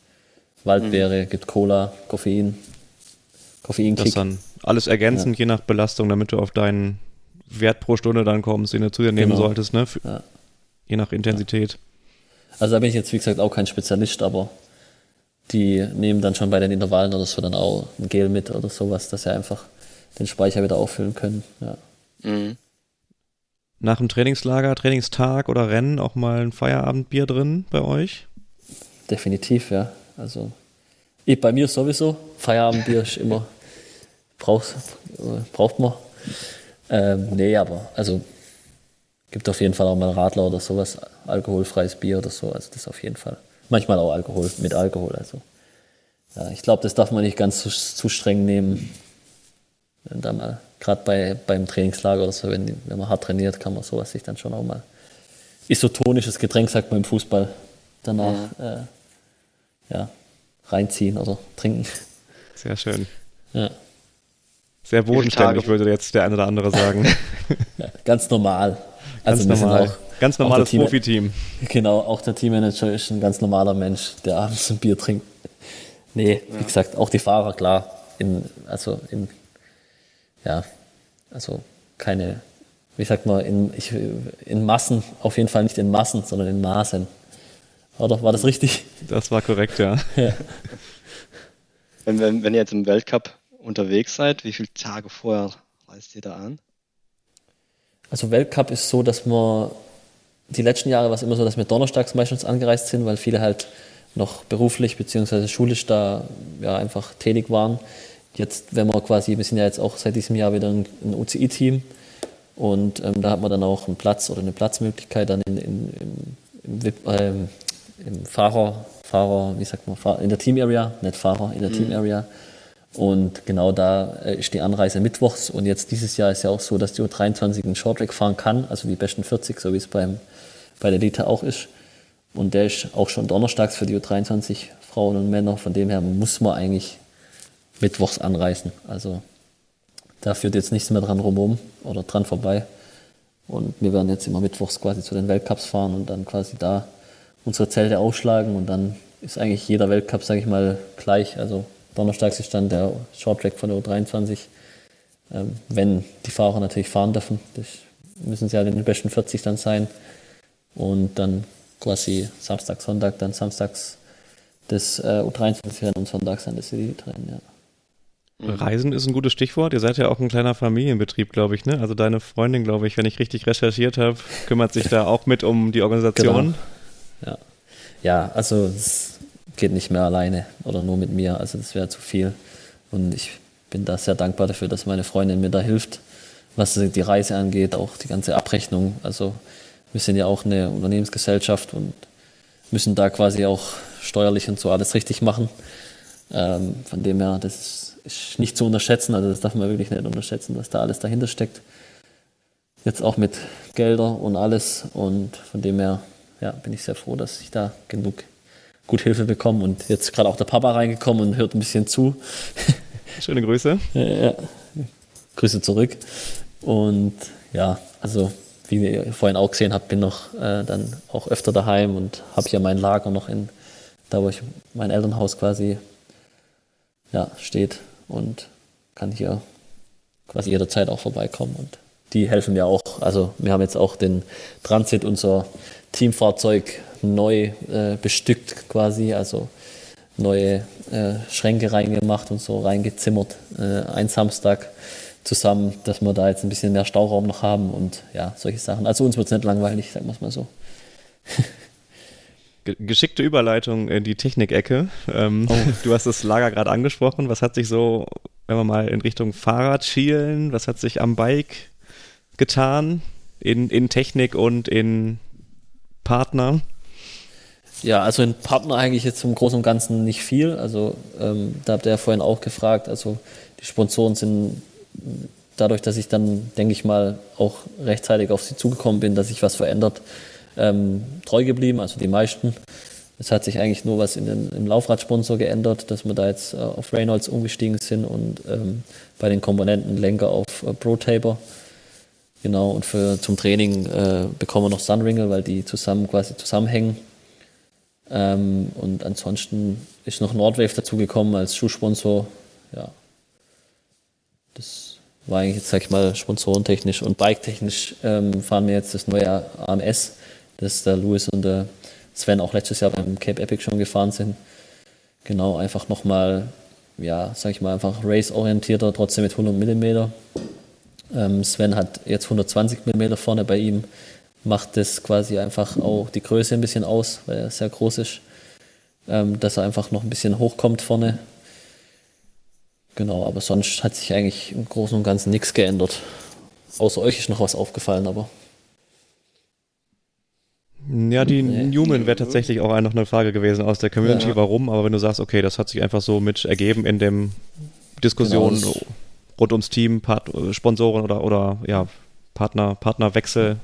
Waldbeere, mhm. gibt Cola, Koffein, Koffeinkick. Das dann alles ergänzend, ja. je nach Belastung, damit du auf deinen Wert pro Stunde dann kommst, den du zu dir nehmen genau. solltest, ne? Ja. Je nach Intensität. Also da bin ich jetzt, wie gesagt, auch kein Spezialist, aber die nehmen dann schon bei den Intervallen oder so dann auch ein Gel mit oder sowas, dass sie einfach den Speicher wieder auffüllen können. Ja. Mhm. Nach dem Trainingslager, Trainingstag oder Rennen auch mal ein Feierabendbier drin bei euch? Definitiv, ja. Also ich, bei mir sowieso. Feierabendbier ist immer, braucht, braucht man. Ähm, nee, aber also gibt auf jeden Fall auch mal Radler oder sowas, alkoholfreies Bier oder so, also das auf jeden Fall. Manchmal auch Alkohol, mit Alkohol, also. Ja, ich glaube, das darf man nicht ganz zu, zu streng nehmen. Wenn da mal, gerade bei, beim Trainingslager oder so, wenn, wenn man hart trainiert, kann man sowas sich dann schon auch mal isotonisches Getränk, sagt man im Fußball, danach ja. Äh, ja, reinziehen oder trinken. Sehr schön. Ja. Sehr bodenständig, würde jetzt der eine oder andere sagen. ja, ganz normal. Also ganz normal. Auch, ganz normales Profiteam. Genau, auch der Teammanager ist ein ganz normaler Mensch, der abends ein Bier trinkt. Nee, ja. wie gesagt, auch die Fahrer, klar. In, also in, ja, also keine, wie sagt man, in, ich, in Massen, auf jeden Fall nicht in Massen, sondern in Maßen. Oder war das richtig? Das war korrekt, ja. ja. Wenn, wenn, wenn ihr jetzt im Weltcup unterwegs seid, wie viele Tage vorher reist ihr da an? Also Weltcup ist so, dass wir die letzten Jahre war es immer so, dass wir donnerstags meistens angereist sind, weil viele halt noch beruflich bzw. schulisch da ja, einfach tätig waren. Jetzt, wenn wir quasi, wir sind ja jetzt auch seit diesem Jahr wieder ein, ein UCI-Team und ähm, da hat man dann auch einen Platz oder eine Platzmöglichkeit dann in, in, im, im, ähm, im Fahrer, Fahrer, wie sagt man, in der Team Area, nicht Fahrer, in der mhm. Team Area. Und genau da äh, ist die Anreise mittwochs. Und jetzt dieses Jahr ist ja auch so, dass die U23 einen Shorttrack fahren kann, also die besten 40, so wie es beim, bei der Elite auch ist. Und der ist auch schon donnerstags für die U23 Frauen und Männer. Von dem her muss man eigentlich mittwochs anreisen. Also da führt jetzt nichts mehr dran rumum oder dran vorbei. Und wir werden jetzt immer mittwochs quasi zu den Weltcups fahren und dann quasi da unsere Zelte aufschlagen und dann ist eigentlich jeder Weltcup, sage ich mal, gleich. Also donnerstags ist dann der Shorttrack von der U23. Ähm, wenn die Fahrer natürlich fahren dürfen, das müssen sie ja in den besten 40 dann sein. Und dann quasi Samstag, Sonntag, dann samstags das äh, U23-Rennen und sonntags dann das Elite-Rennen, ja. Reisen ist ein gutes Stichwort. Ihr seid ja auch ein kleiner Familienbetrieb, glaube ich, ne? Also deine Freundin, glaube ich, wenn ich richtig recherchiert habe, kümmert sich da auch mit um die Organisation. Genau. Ja, ja also es geht nicht mehr alleine oder nur mit mir. Also das wäre zu viel. Und ich bin da sehr dankbar dafür, dass meine Freundin mir da hilft, was die Reise angeht, auch die ganze Abrechnung. Also wir sind ja auch eine Unternehmensgesellschaft und müssen da quasi auch steuerlich und so alles richtig machen. Ähm, von dem her, das ist nicht zu unterschätzen, also das darf man wirklich nicht unterschätzen, was da alles dahinter steckt. Jetzt auch mit Gelder und alles und von dem her ja, bin ich sehr froh, dass ich da genug gut Hilfe bekomme und jetzt gerade auch der Papa reingekommen und hört ein bisschen zu. Schöne Grüße. ja, Grüße zurück. Und ja, also wie ihr vorhin auch gesehen habt, bin noch äh, dann auch öfter daheim und habe hier mein Lager noch in, da wo ich mein Elternhaus quasi ja, steht und kann hier quasi jederzeit auch vorbeikommen und die helfen mir auch. Also wir haben jetzt auch den Transit, unser Teamfahrzeug neu äh, bestückt quasi, also neue äh, Schränke reingemacht und so reingezimmert. Äh, ein Samstag zusammen, dass wir da jetzt ein bisschen mehr Stauraum noch haben und ja, solche Sachen. Also uns wird es nicht langweilig, sagen wir es mal so. Geschickte Überleitung in die Technikecke. Ähm, oh. Du hast das Lager gerade angesprochen. Was hat sich so, wenn wir mal in Richtung Fahrrad schielen, was hat sich am Bike getan in, in Technik und in Partner? Ja, also in Partner eigentlich jetzt im Großen und Ganzen nicht viel. Also ähm, da habt ihr ja vorhin auch gefragt. Also die Sponsoren sind dadurch, dass ich dann, denke ich mal, auch rechtzeitig auf sie zugekommen bin, dass sich was verändert, ähm, treu geblieben, also die meisten. Es hat sich eigentlich nur was in den, im Laufradsponsor geändert, dass wir da jetzt äh, auf Reynolds umgestiegen sind und ähm, bei den Komponenten Lenker auf äh, ProTaper. Genau, und für, zum Training äh, bekommen wir noch Sunringle, weil die zusammen quasi zusammenhängen. Ähm, und ansonsten ist noch Nordwave dazugekommen als Schuhsponsor. Ja. Das war eigentlich jetzt, sag ich mal, sponsorentechnisch und biketechnisch ähm, fahren wir jetzt das neue AMS, das der Louis und der Sven auch letztes Jahr beim Cape Epic schon gefahren sind. Genau, einfach nochmal, ja, sag ich mal, einfach race-orientierter, trotzdem mit 100 mm. Ähm, Sven hat jetzt 120 mm vorne bei ihm, macht das quasi einfach auch die Größe ein bisschen aus, weil er sehr groß ist, ähm, dass er einfach noch ein bisschen hochkommt vorne. Genau, aber sonst hat sich eigentlich im Großen und Ganzen nichts geändert. Außer euch ist noch was aufgefallen, aber. Ja, die nee. Newman wäre tatsächlich auch noch eine Frage gewesen aus der Community, ja. warum, aber wenn du sagst, okay, das hat sich einfach so mit ergeben in dem Diskussion genau. rund ums Team, Part Sponsoren oder, oder ja, Partner, Partnerwechsel.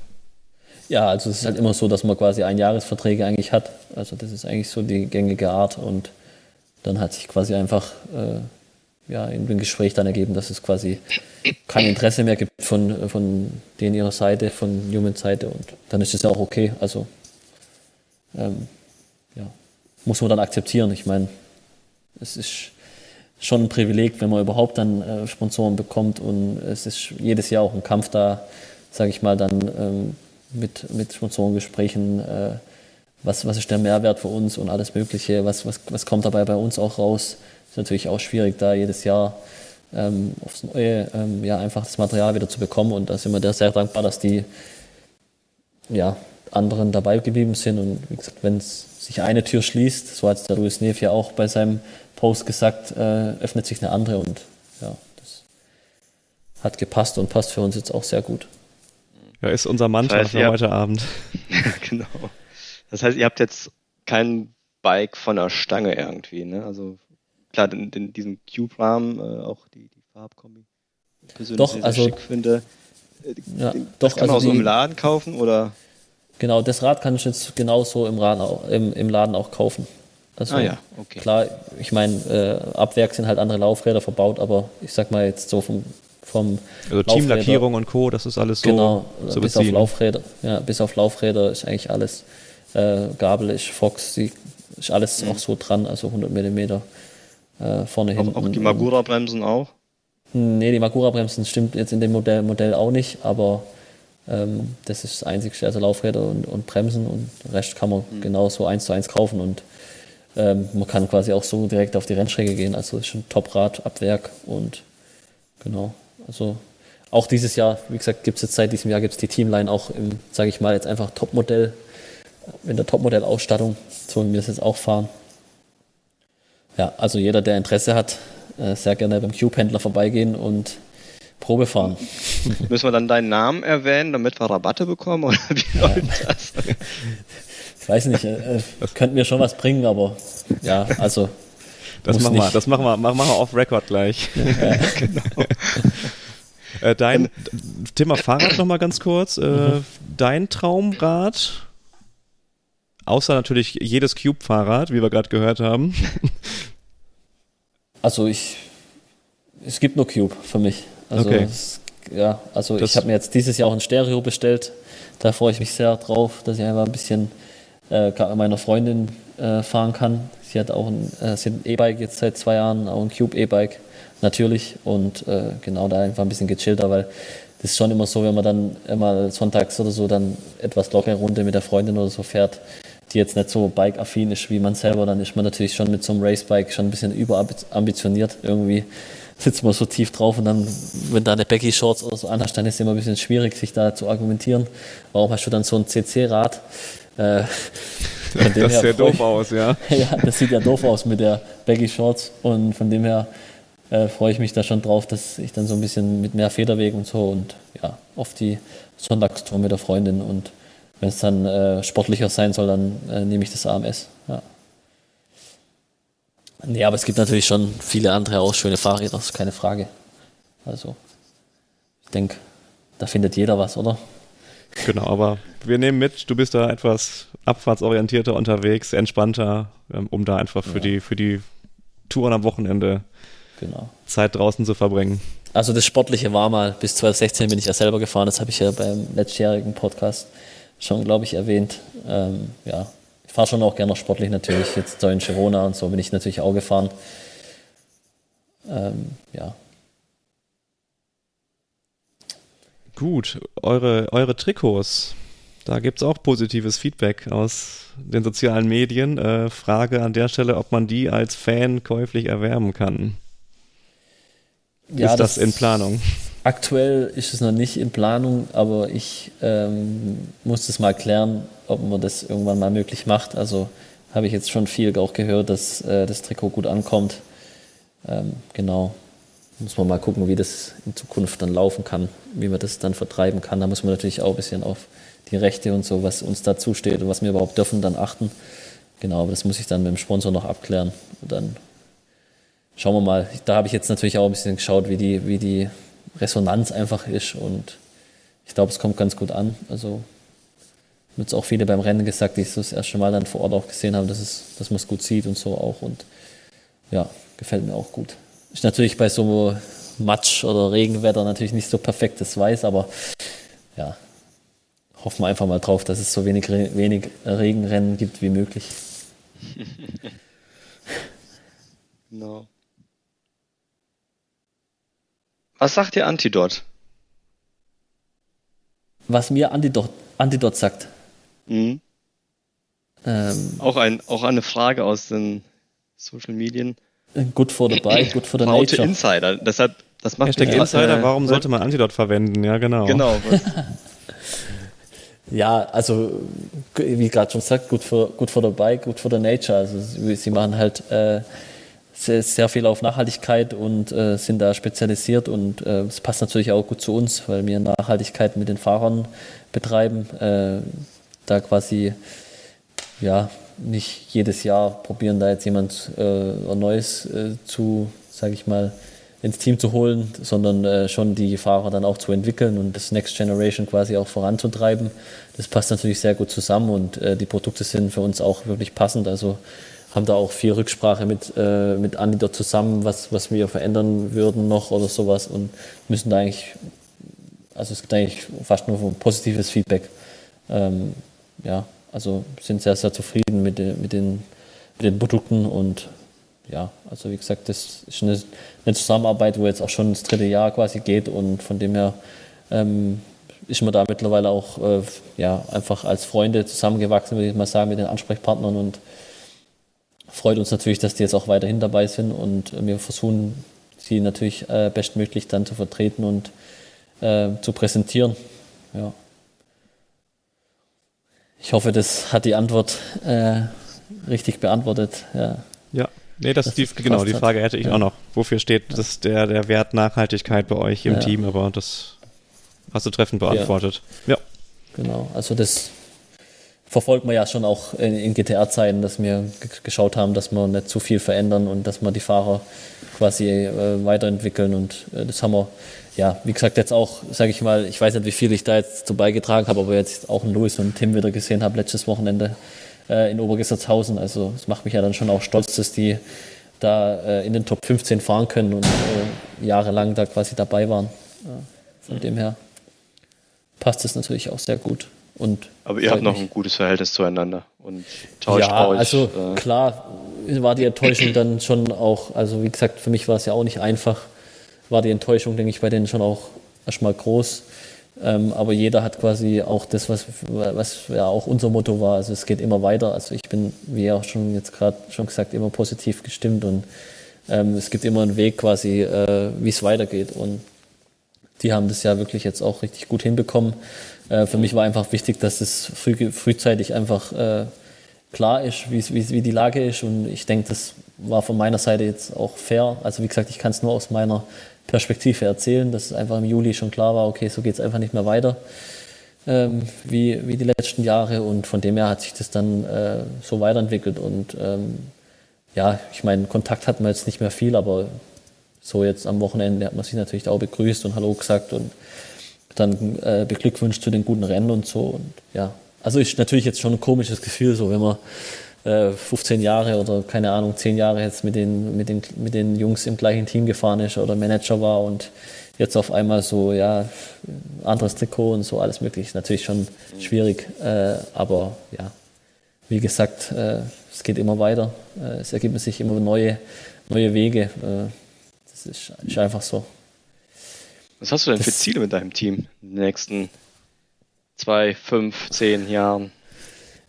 Ja, also es ist halt immer so, dass man quasi Einjahresverträge eigentlich hat. Also das ist eigentlich so die gängige Art und dann hat sich quasi einfach äh, ja, in dem Gespräch dann ergeben, dass es quasi kein Interesse mehr gibt von, von denen ihrer Seite, von Newmans Seite und dann ist es ja auch okay. Also ähm, ja, muss man dann akzeptieren. Ich meine, es ist schon ein Privileg, wenn man überhaupt dann äh, Sponsoren bekommt und es ist jedes Jahr auch ein Kampf da, sage ich mal, dann ähm, mit, mit Sponsorengesprächen, äh, was, was ist der Mehrwert für uns und alles Mögliche, was, was, was kommt dabei bei uns auch raus. Ist natürlich auch schwierig, da jedes Jahr ähm, aufs Neue ähm, ja, einfach das Material wieder zu bekommen und da sind wir sehr dankbar, dass die ja, anderen dabei geblieben sind. Und wie gesagt, wenn sich eine Tür schließt, so hat es der Louis Neff ja auch bei seinem Post gesagt, äh, öffnet sich eine andere und ja, das hat gepasst und passt für uns jetzt auch sehr gut. Ja, ist unser Mantra das heißt, für heute Abend. genau. Das heißt, ihr habt jetzt kein Bike von der Stange irgendwie, ne? Also klar, den, den, diesen Cube-Rahmen, äh, auch die, die Farbkombi, persönlich doch, sehr, also, schick finde. Äh, ja, den, doch, das kann man also auch so im Laden kaufen oder? Genau, das Rad kann ich jetzt genauso im, Laden auch, im, im Laden auch kaufen. Also ah, ja, okay. klar, ich meine, äh, ab Werk sind halt andere Laufräder verbaut, aber ich sag mal jetzt so vom, vom Also Teamlackierung und Co., das ist alles so Genau, zu bis beziehen. auf Laufräder, ja, bis auf Laufräder ist eigentlich alles. Äh, Gabel ist Fox, die, ist alles mhm. auch so dran, also 100 mm äh, vorne, hinten. Auch die Magura-Bremsen auch? Nee, die Magura-Bremsen stimmt jetzt in dem Modell, Modell auch nicht, aber ähm, das ist das Einzige, also Laufräder und, und Bremsen und den Rest kann man mhm. genauso eins zu eins kaufen und ähm, man kann quasi auch so direkt auf die Rennstrecke gehen. Also ist ein Top-Rad ab Werk und genau, also auch dieses Jahr, wie gesagt, gibt es jetzt seit diesem Jahr gibt es die Teamline auch im, sage ich mal, jetzt einfach Topmodell, in der Topmodell-Ausstattung, so wie wir es jetzt auch fahren. Ja, also jeder, der Interesse hat, äh, sehr gerne beim Cube-Händler vorbeigehen und Probe fahren. Müssen wir dann deinen Namen erwähnen, damit wir Rabatte bekommen oder wie ja. läuft das? Ich weiß nicht, äh, könnten mir schon was bringen, aber ja, also. Das machen wir, das machen wir, machen wir off Record gleich. Ja. genau. äh, dein Thema Fahrrad nochmal ganz kurz. Äh, mhm. Dein Traumrad, außer natürlich jedes Cube-Fahrrad, wie wir gerade gehört haben. Also ich, es gibt nur Cube für mich. Also okay. Es, ja, also das ich habe mir jetzt dieses Jahr auch ein Stereo bestellt. Da freue ich mich sehr drauf, dass ich einfach ein bisschen äh, meiner Freundin äh, fahren kann. Sie hat auch ein äh, E-Bike jetzt seit zwei Jahren, auch ein Cube E-Bike natürlich und äh, genau da einfach ein bisschen gechillter, weil das ist schon immer so, wenn man dann immer sonntags oder so dann etwas lockere Runde mit der Freundin oder so fährt, die jetzt nicht so bike-affin ist wie man selber, dann ist man natürlich schon mit so einem Racebike schon ein bisschen überambitioniert irgendwie sitzt man so tief drauf und dann, wenn da eine Becky Shorts oder so anhast, dann ist es immer ein bisschen schwierig, sich da zu argumentieren. Warum hast du dann so ein CC-Rad? Äh, das sieht ja doof aus, ja. ja, das sieht ja doof aus mit der Baggy Shorts und von dem her äh, freue ich mich da schon drauf, dass ich dann so ein bisschen mit mehr Federweg und so und ja, auf die Sonntagstour mit der Freundin und wenn es dann äh, sportlicher sein soll, dann äh, nehme ich das AMS. Ja. Nee, aber es gibt natürlich schon viele andere auch schöne Fahrräder, das ist keine Frage. Also denke, da findet jeder was, oder? Genau, aber wir nehmen mit, du bist da etwas abfahrtsorientierter unterwegs, entspannter, ähm, um da einfach für, ja. die, für die Touren am Wochenende genau. Zeit draußen zu verbringen. Also das Sportliche war mal, bis 2016 bin ich ja selber gefahren, das habe ich ja beim letztjährigen Podcast schon, glaube ich, erwähnt. Ähm, ja, ich fahre schon auch gerne noch sportlich natürlich. Jetzt in Girona und so bin ich natürlich auch gefahren. Ähm, ja. Gut, eure, eure Trikots. Da gibt es auch positives Feedback aus den sozialen Medien. Äh, Frage an der Stelle, ob man die als Fan käuflich erwerben kann. Ja, ist das, das in Planung? Aktuell ist es noch nicht in Planung, aber ich ähm, muss das mal klären, ob man das irgendwann mal möglich macht. Also habe ich jetzt schon viel auch gehört, dass äh, das Trikot gut ankommt. Ähm, genau. Muss man mal gucken, wie das in Zukunft dann laufen kann, wie man das dann vertreiben kann. Da muss man natürlich auch ein bisschen auf die Rechte und so, was uns dazu steht und was wir überhaupt dürfen, dann achten. Genau, aber das muss ich dann mit dem Sponsor noch abklären. Und dann schauen wir mal. Da habe ich jetzt natürlich auch ein bisschen geschaut, wie die, wie die Resonanz einfach ist und ich glaube, es kommt ganz gut an. Also haben jetzt auch viele beim Rennen gesagt, die es das erste Mal dann vor Ort auch gesehen haben, dass, es, dass man es gut sieht und so auch. Und ja, gefällt mir auch gut. Ist natürlich bei so Matsch- oder Regenwetter natürlich nicht so perfektes Weiß, aber ja, hoffen wir einfach mal drauf, dass es so wenig, wenig Regenrennen gibt wie möglich. no. Was sagt ihr Antidot? Was mir Antidot, Antidot sagt. Mhm. Ähm, auch, ein, auch eine Frage aus den Social Medien. Good for the bike, good for the Baute nature. Insider. Deshalb, das macht Hashtag Insider, äh, warum sollte man Antidot verwenden? Ja, genau. Genau. ja, also wie gerade schon gesagt, good for, good for the bike, good for the nature. Also sie machen halt äh, sehr, sehr viel auf Nachhaltigkeit und äh, sind da spezialisiert und äh, es passt natürlich auch gut zu uns, weil wir Nachhaltigkeit mit den Fahrern betreiben. Äh, da quasi ja nicht jedes Jahr probieren, da jetzt jemand äh, Neues äh, zu, sage ich mal, ins Team zu holen, sondern äh, schon die Fahrer dann auch zu entwickeln und das Next Generation quasi auch voranzutreiben. Das passt natürlich sehr gut zusammen und äh, die Produkte sind für uns auch wirklich passend. Also haben da auch viel Rücksprache mit, äh, mit Andi dort zusammen, was, was wir verändern würden noch oder sowas und müssen da eigentlich, also es gibt eigentlich fast nur positives Feedback. Ähm, ja, also sind sehr, sehr zufrieden mit, mit, den, mit den Produkten und ja, also wie gesagt, das ist eine, eine, Zusammenarbeit, wo jetzt auch schon das dritte Jahr quasi geht und von dem her ähm, ist man da mittlerweile auch äh, ja, einfach als Freunde zusammengewachsen, würde ich mal sagen, mit den Ansprechpartnern und freut uns natürlich, dass die jetzt auch weiterhin dabei sind und wir versuchen, sie natürlich äh, bestmöglich dann zu vertreten und äh, zu präsentieren. Ja. Ich hoffe, das hat die Antwort äh, richtig beantwortet. Ja. ja. Nee, das, die, genau, die Frage hätte ich ja. auch noch. Wofür steht das der, der Wert Nachhaltigkeit bei euch im ja. Team? Aber das hast du treffend beantwortet. Ja. ja. Genau, also das verfolgt man ja schon auch in, in GTR-Zeiten, dass wir geschaut haben, dass wir nicht zu viel verändern und dass wir die Fahrer quasi äh, weiterentwickeln. Und äh, das haben wir, ja, wie gesagt, jetzt auch, sage ich mal, ich weiß nicht, wie viel ich da jetzt zu beigetragen habe, aber jetzt auch einen Louis und Tim wieder gesehen habe letztes Wochenende äh, in Obergesetzhausen. Also das macht mich ja dann schon auch stolz, dass die da äh, in den Top 15 fahren können und äh, jahrelang da quasi dabei waren. Ja, von dem her passt es natürlich auch sehr gut. Und Aber ihr habt noch ein gutes Verhältnis zueinander und tauscht ja, euch. Also äh, klar war die Enttäuschung dann schon auch, also wie gesagt, für mich war es ja auch nicht einfach, war die Enttäuschung, denke ich, bei denen schon auch erstmal groß. Ähm, aber jeder hat quasi auch das, was, was ja auch unser Motto war. Also es geht immer weiter. Also ich bin, wie auch schon jetzt gerade schon gesagt, immer positiv gestimmt und ähm, es gibt immer einen Weg quasi, äh, wie es weitergeht. Und die haben das ja wirklich jetzt auch richtig gut hinbekommen. Äh, für mich war einfach wichtig, dass es früh, frühzeitig einfach äh, klar ist, wie, die Lage ist. Und ich denke, das war von meiner Seite jetzt auch fair. Also wie gesagt, ich kann es nur aus meiner Perspektive erzählen, dass es einfach im Juli schon klar war, okay, so geht es einfach nicht mehr weiter. Ähm, wie, wie die letzten Jahre und von dem her hat sich das dann äh, so weiterentwickelt und ähm, ja, ich meine, Kontakt hatten wir jetzt nicht mehr viel, aber so jetzt am Wochenende hat man sich natürlich auch begrüßt und Hallo gesagt und dann äh, beglückwünscht zu den guten Rennen und so. Und ja, also ist natürlich jetzt schon ein komisches Gefühl, so wenn man äh, 15 Jahre oder keine Ahnung, 10 Jahre jetzt mit den, mit, den, mit den Jungs im gleichen Team gefahren ist oder Manager war und jetzt auf einmal so, ja, anderes Trikot und so, alles möglich. Natürlich schon schwierig, äh, aber ja, wie gesagt, äh, es geht immer weiter. Äh, es ergeben sich immer neue, neue Wege. Äh, das ist, ist, einfach so. Was hast du denn das, für Ziele mit deinem Team in den nächsten zwei, fünf, zehn Jahren?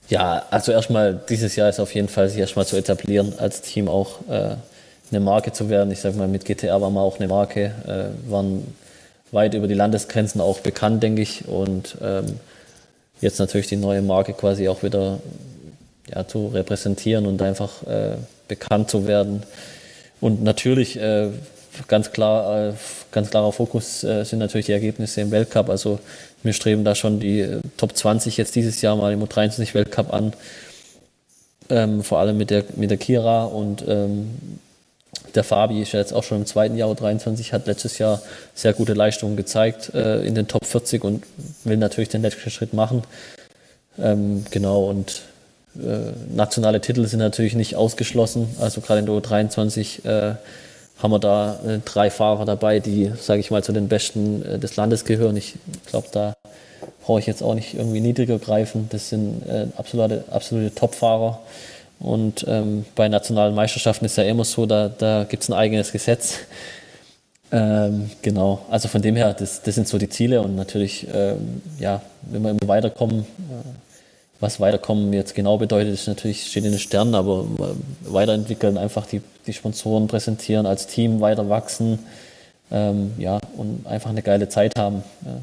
Ja, also erstmal, dieses Jahr ist auf jeden Fall sich erstmal zu etablieren als Team auch äh, eine Marke zu werden. Ich sage mal, mit GTR waren wir auch eine Marke, äh, waren weit über die Landesgrenzen auch bekannt, denke ich. Und ähm, jetzt natürlich die neue Marke quasi auch wieder ja, zu repräsentieren und einfach äh, bekannt zu werden. Und natürlich äh, ganz klar, äh, ganz klarer Fokus äh, sind natürlich die Ergebnisse im Weltcup. Also wir streben da schon die äh, Top 20 jetzt dieses Jahr mal im U23 Weltcup an. Ähm, vor allem mit der, mit der Kira und ähm, der Fabi ist ja jetzt auch schon im zweiten Jahr U23, hat letztes Jahr sehr gute Leistungen gezeigt äh, in den Top 40 und will natürlich den letzten Schritt machen. Ähm, genau, und äh, nationale Titel sind natürlich nicht ausgeschlossen. Also gerade in der U23 äh, haben wir da äh, drei Fahrer dabei, die, sage ich mal, zu den Besten äh, des Landes gehören. Ich glaube, da brauche ich jetzt auch nicht irgendwie niedriger greifen. Das sind äh, absolute, absolute Top-Fahrer. Und ähm, bei nationalen Meisterschaften ist ja immer so, da, da gibt es ein eigenes Gesetz. Ähm, genau, also von dem her, das, das sind so die Ziele und natürlich, ähm, ja, wenn wir immer weiterkommen, äh, was weiterkommen jetzt genau bedeutet, ist natürlich, steht in den Sternen, aber weiterentwickeln, einfach die, die Sponsoren präsentieren, als Team weiter wachsen, ähm, ja, und einfach eine geile Zeit haben. Ja.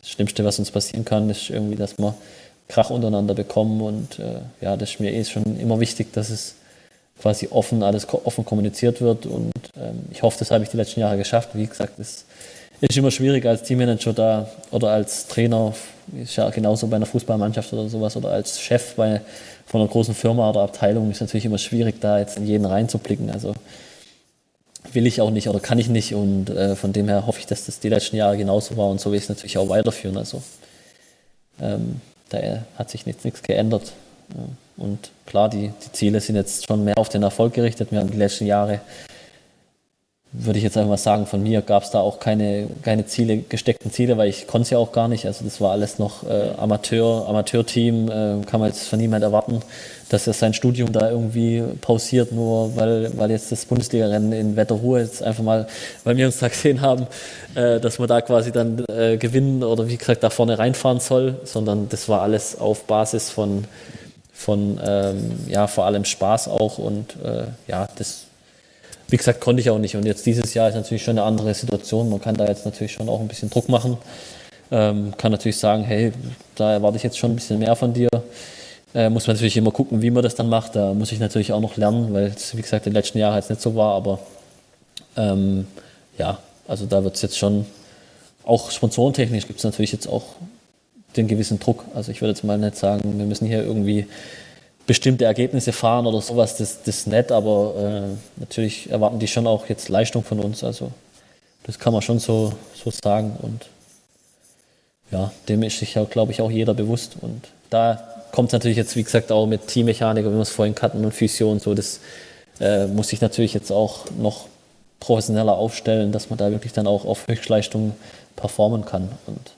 Das Schlimmste, was uns passieren kann, ist irgendwie, dass wir Krach untereinander bekommen. Und äh, ja, das ist mir eh schon immer wichtig, dass es quasi offen, alles offen kommuniziert wird. Und ähm, ich hoffe, das habe ich die letzten Jahre geschafft. Wie gesagt, es ist immer schwierig als Teammanager da oder als Trainer, ist ja genauso bei einer Fußballmannschaft oder sowas, oder als Chef bei, von einer großen Firma oder Abteilung, ist natürlich immer schwierig, da jetzt in jeden reinzublicken. Also will ich auch nicht oder kann ich nicht. Und äh, von dem her hoffe ich, dass das die letzten Jahre genauso war und so will ich es natürlich auch weiterführen. Also ähm, da hat sich nichts, nichts geändert. Und klar, die, die Ziele sind jetzt schon mehr auf den Erfolg gerichtet. Wir haben die letzten Jahre würde ich jetzt einfach mal sagen, von mir gab es da auch keine, keine Ziele, gesteckten Ziele, weil ich konnte es ja auch gar nicht. Also das war alles noch äh, Amateur, Amateurteam, äh, kann man jetzt von niemand erwarten, dass er sein Studium da irgendwie pausiert, nur weil, weil jetzt das Bundesliga-Rennen in Wetterruhe jetzt einfach mal, weil wir uns da gesehen haben, äh, dass man da quasi dann äh, gewinnen oder wie gesagt da vorne reinfahren soll, sondern das war alles auf Basis von, von ähm, ja, vor allem Spaß auch und äh, ja, das wie gesagt, konnte ich auch nicht. Und jetzt dieses Jahr ist natürlich schon eine andere Situation. Man kann da jetzt natürlich schon auch ein bisschen Druck machen. Ähm, kann natürlich sagen, hey, da erwarte ich jetzt schon ein bisschen mehr von dir. Äh, muss man natürlich immer gucken, wie man das dann macht. Da muss ich natürlich auch noch lernen, weil es, wie gesagt, in den letzten Jahren jetzt nicht so war. Aber ähm, ja, also da wird es jetzt schon, auch sponsorentechnisch gibt es natürlich jetzt auch den gewissen Druck. Also ich würde jetzt mal nicht sagen, wir müssen hier irgendwie bestimmte Ergebnisse fahren oder sowas, das, ist nett, aber äh, natürlich erwarten die schon auch jetzt Leistung von uns. Also das kann man schon so, so sagen. Und ja, dem ist sich ja, glaube ich, auch jeder bewusst. Und da kommt es natürlich jetzt, wie gesagt, auch mit Teammechaniker, wie wir es vorhin hatten, und Physio und so, das äh, muss sich natürlich jetzt auch noch professioneller aufstellen, dass man da wirklich dann auch auf Höchstleistung performen kann. Und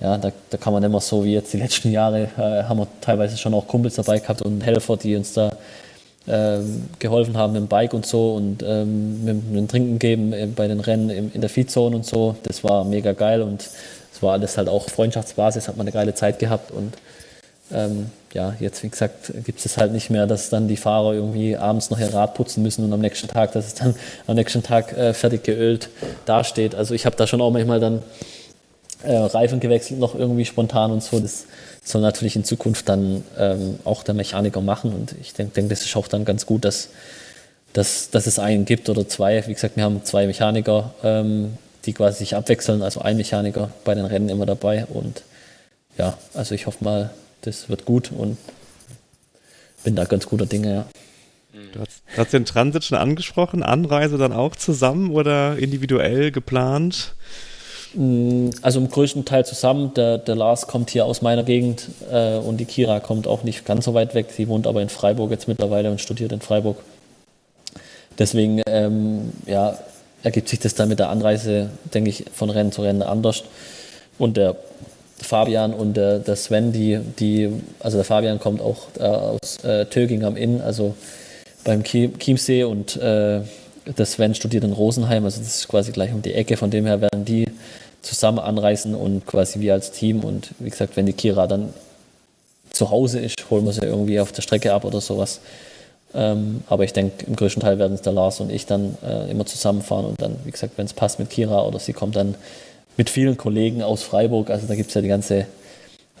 ja, da, da kann man immer so wie jetzt die letzten Jahre, äh, haben wir teilweise schon auch Kumpels dabei gehabt und Helfer, die uns da ähm, geholfen haben mit dem Bike und so und ähm, mit, mit, dem Trinken geben äh, bei den Rennen in, in der Feedzone und so. Das war mega geil und es war alles halt auch Freundschaftsbasis, hat man eine geile Zeit gehabt und ähm, ja, jetzt wie gesagt gibt es halt nicht mehr, dass dann die Fahrer irgendwie abends noch ihr Rad putzen müssen und am nächsten Tag, dass es dann am nächsten Tag äh, fertig geölt dasteht. Also ich habe da schon auch manchmal dann äh, Reifen gewechselt noch irgendwie spontan und so. Das soll natürlich in Zukunft dann ähm, auch der Mechaniker machen und ich denke, denk, das ist auch dann ganz gut, dass, dass, dass es einen gibt oder zwei. Wie gesagt, wir haben zwei Mechaniker, ähm, die quasi sich abwechseln, also ein Mechaniker bei den Rennen immer dabei und ja, also ich hoffe mal, das wird gut und bin da ganz guter Dinge, ja. Du hast, du hast den Transit schon angesprochen, Anreise dann auch zusammen oder individuell geplant? Mm, also im größten Teil zusammen. Der, der Lars kommt hier aus meiner Gegend äh, und die Kira kommt auch nicht ganz so weit weg. Sie wohnt aber in Freiburg jetzt mittlerweile und studiert in Freiburg. Deswegen ähm, ja, ergibt sich das dann mit der Anreise, denke ich, von Rennen zu Rennen anders. Und der Fabian und der, der Sven, die, die, also der Fabian kommt auch äh, aus äh, Töging am Inn, also beim Chiemsee und äh, der Sven studiert in Rosenheim, also das ist quasi gleich um die Ecke, von dem her werden die zusammen anreisen und quasi wir als Team. Und wie gesagt, wenn die Kira dann zu Hause ist, holen wir sie irgendwie auf der Strecke ab oder sowas. Ähm, aber ich denke, im größten Teil werden es der Lars und ich dann äh, immer zusammenfahren. Und dann, wie gesagt, wenn es passt mit Kira oder sie kommt dann mit vielen Kollegen aus Freiburg, also da gibt es ja die ganze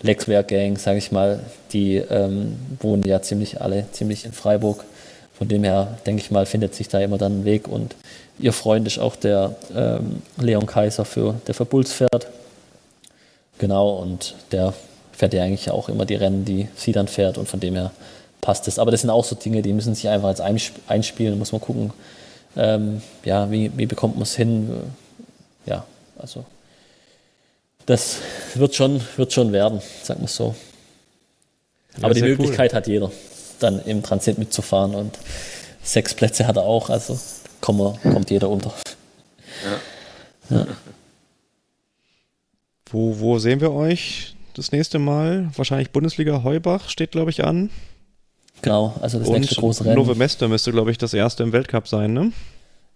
Lexwerk-Gang, sage ich mal, die ähm, wohnen ja ziemlich alle ziemlich in Freiburg. Von dem her, denke ich mal, findet sich da immer dann ein Weg und ihr Freund ist auch der ähm, Leon Kaiser, für, der für Bulls fährt. Genau, und der fährt ja eigentlich auch immer die Rennen, die sie dann fährt und von dem her passt es. Aber das sind auch so Dinge, die müssen sich einfach jetzt einspielen, muss man gucken, ähm, ja, wie, wie bekommt man es hin. Ja, also das wird schon, wird schon werden, sagen wir so. Aber die Möglichkeit cool. hat jeder, dann im Transit mitzufahren und sechs Plätze hat er auch, also kommt, kommt jeder unter. Ja. ja. Wo, wo sehen wir euch das nächste Mal? Wahrscheinlich Bundesliga Heubach steht, glaube ich, an. Genau, also das und nächste große Rennen. Nove Meste müsste, glaube ich, das erste im Weltcup sein, ne?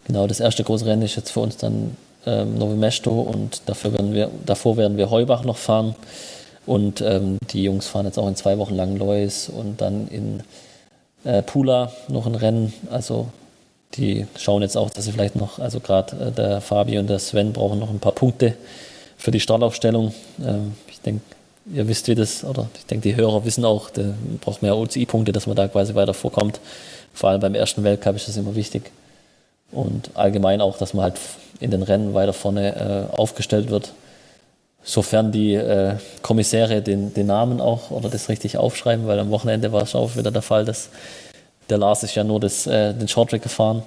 Genau, das erste große Rennen ist jetzt für uns dann ähm, Novo Mesto und dafür werden wir, davor werden wir Heubach noch fahren. Und ähm, die Jungs fahren jetzt auch in zwei Wochen lang Lois und dann in äh, Pula noch ein Rennen. Also die schauen jetzt auch, dass sie vielleicht noch, also gerade äh, der Fabi und der Sven brauchen noch ein paar Punkte für die Startaufstellung. Ähm, ich denke, ihr wisst, wie das, oder ich denke, die Hörer wissen auch, der braucht mehr OCI-Punkte, dass man da quasi weiter vorkommt. Vor allem beim ersten Weltcup ist das immer wichtig. Und allgemein auch, dass man halt in den Rennen weiter vorne äh, aufgestellt wird. Sofern die äh, Kommissäre den, den Namen auch oder das richtig aufschreiben, weil am Wochenende war es auch wieder der Fall, dass der Lars ist ja nur das, äh, den Shorttrack gefahren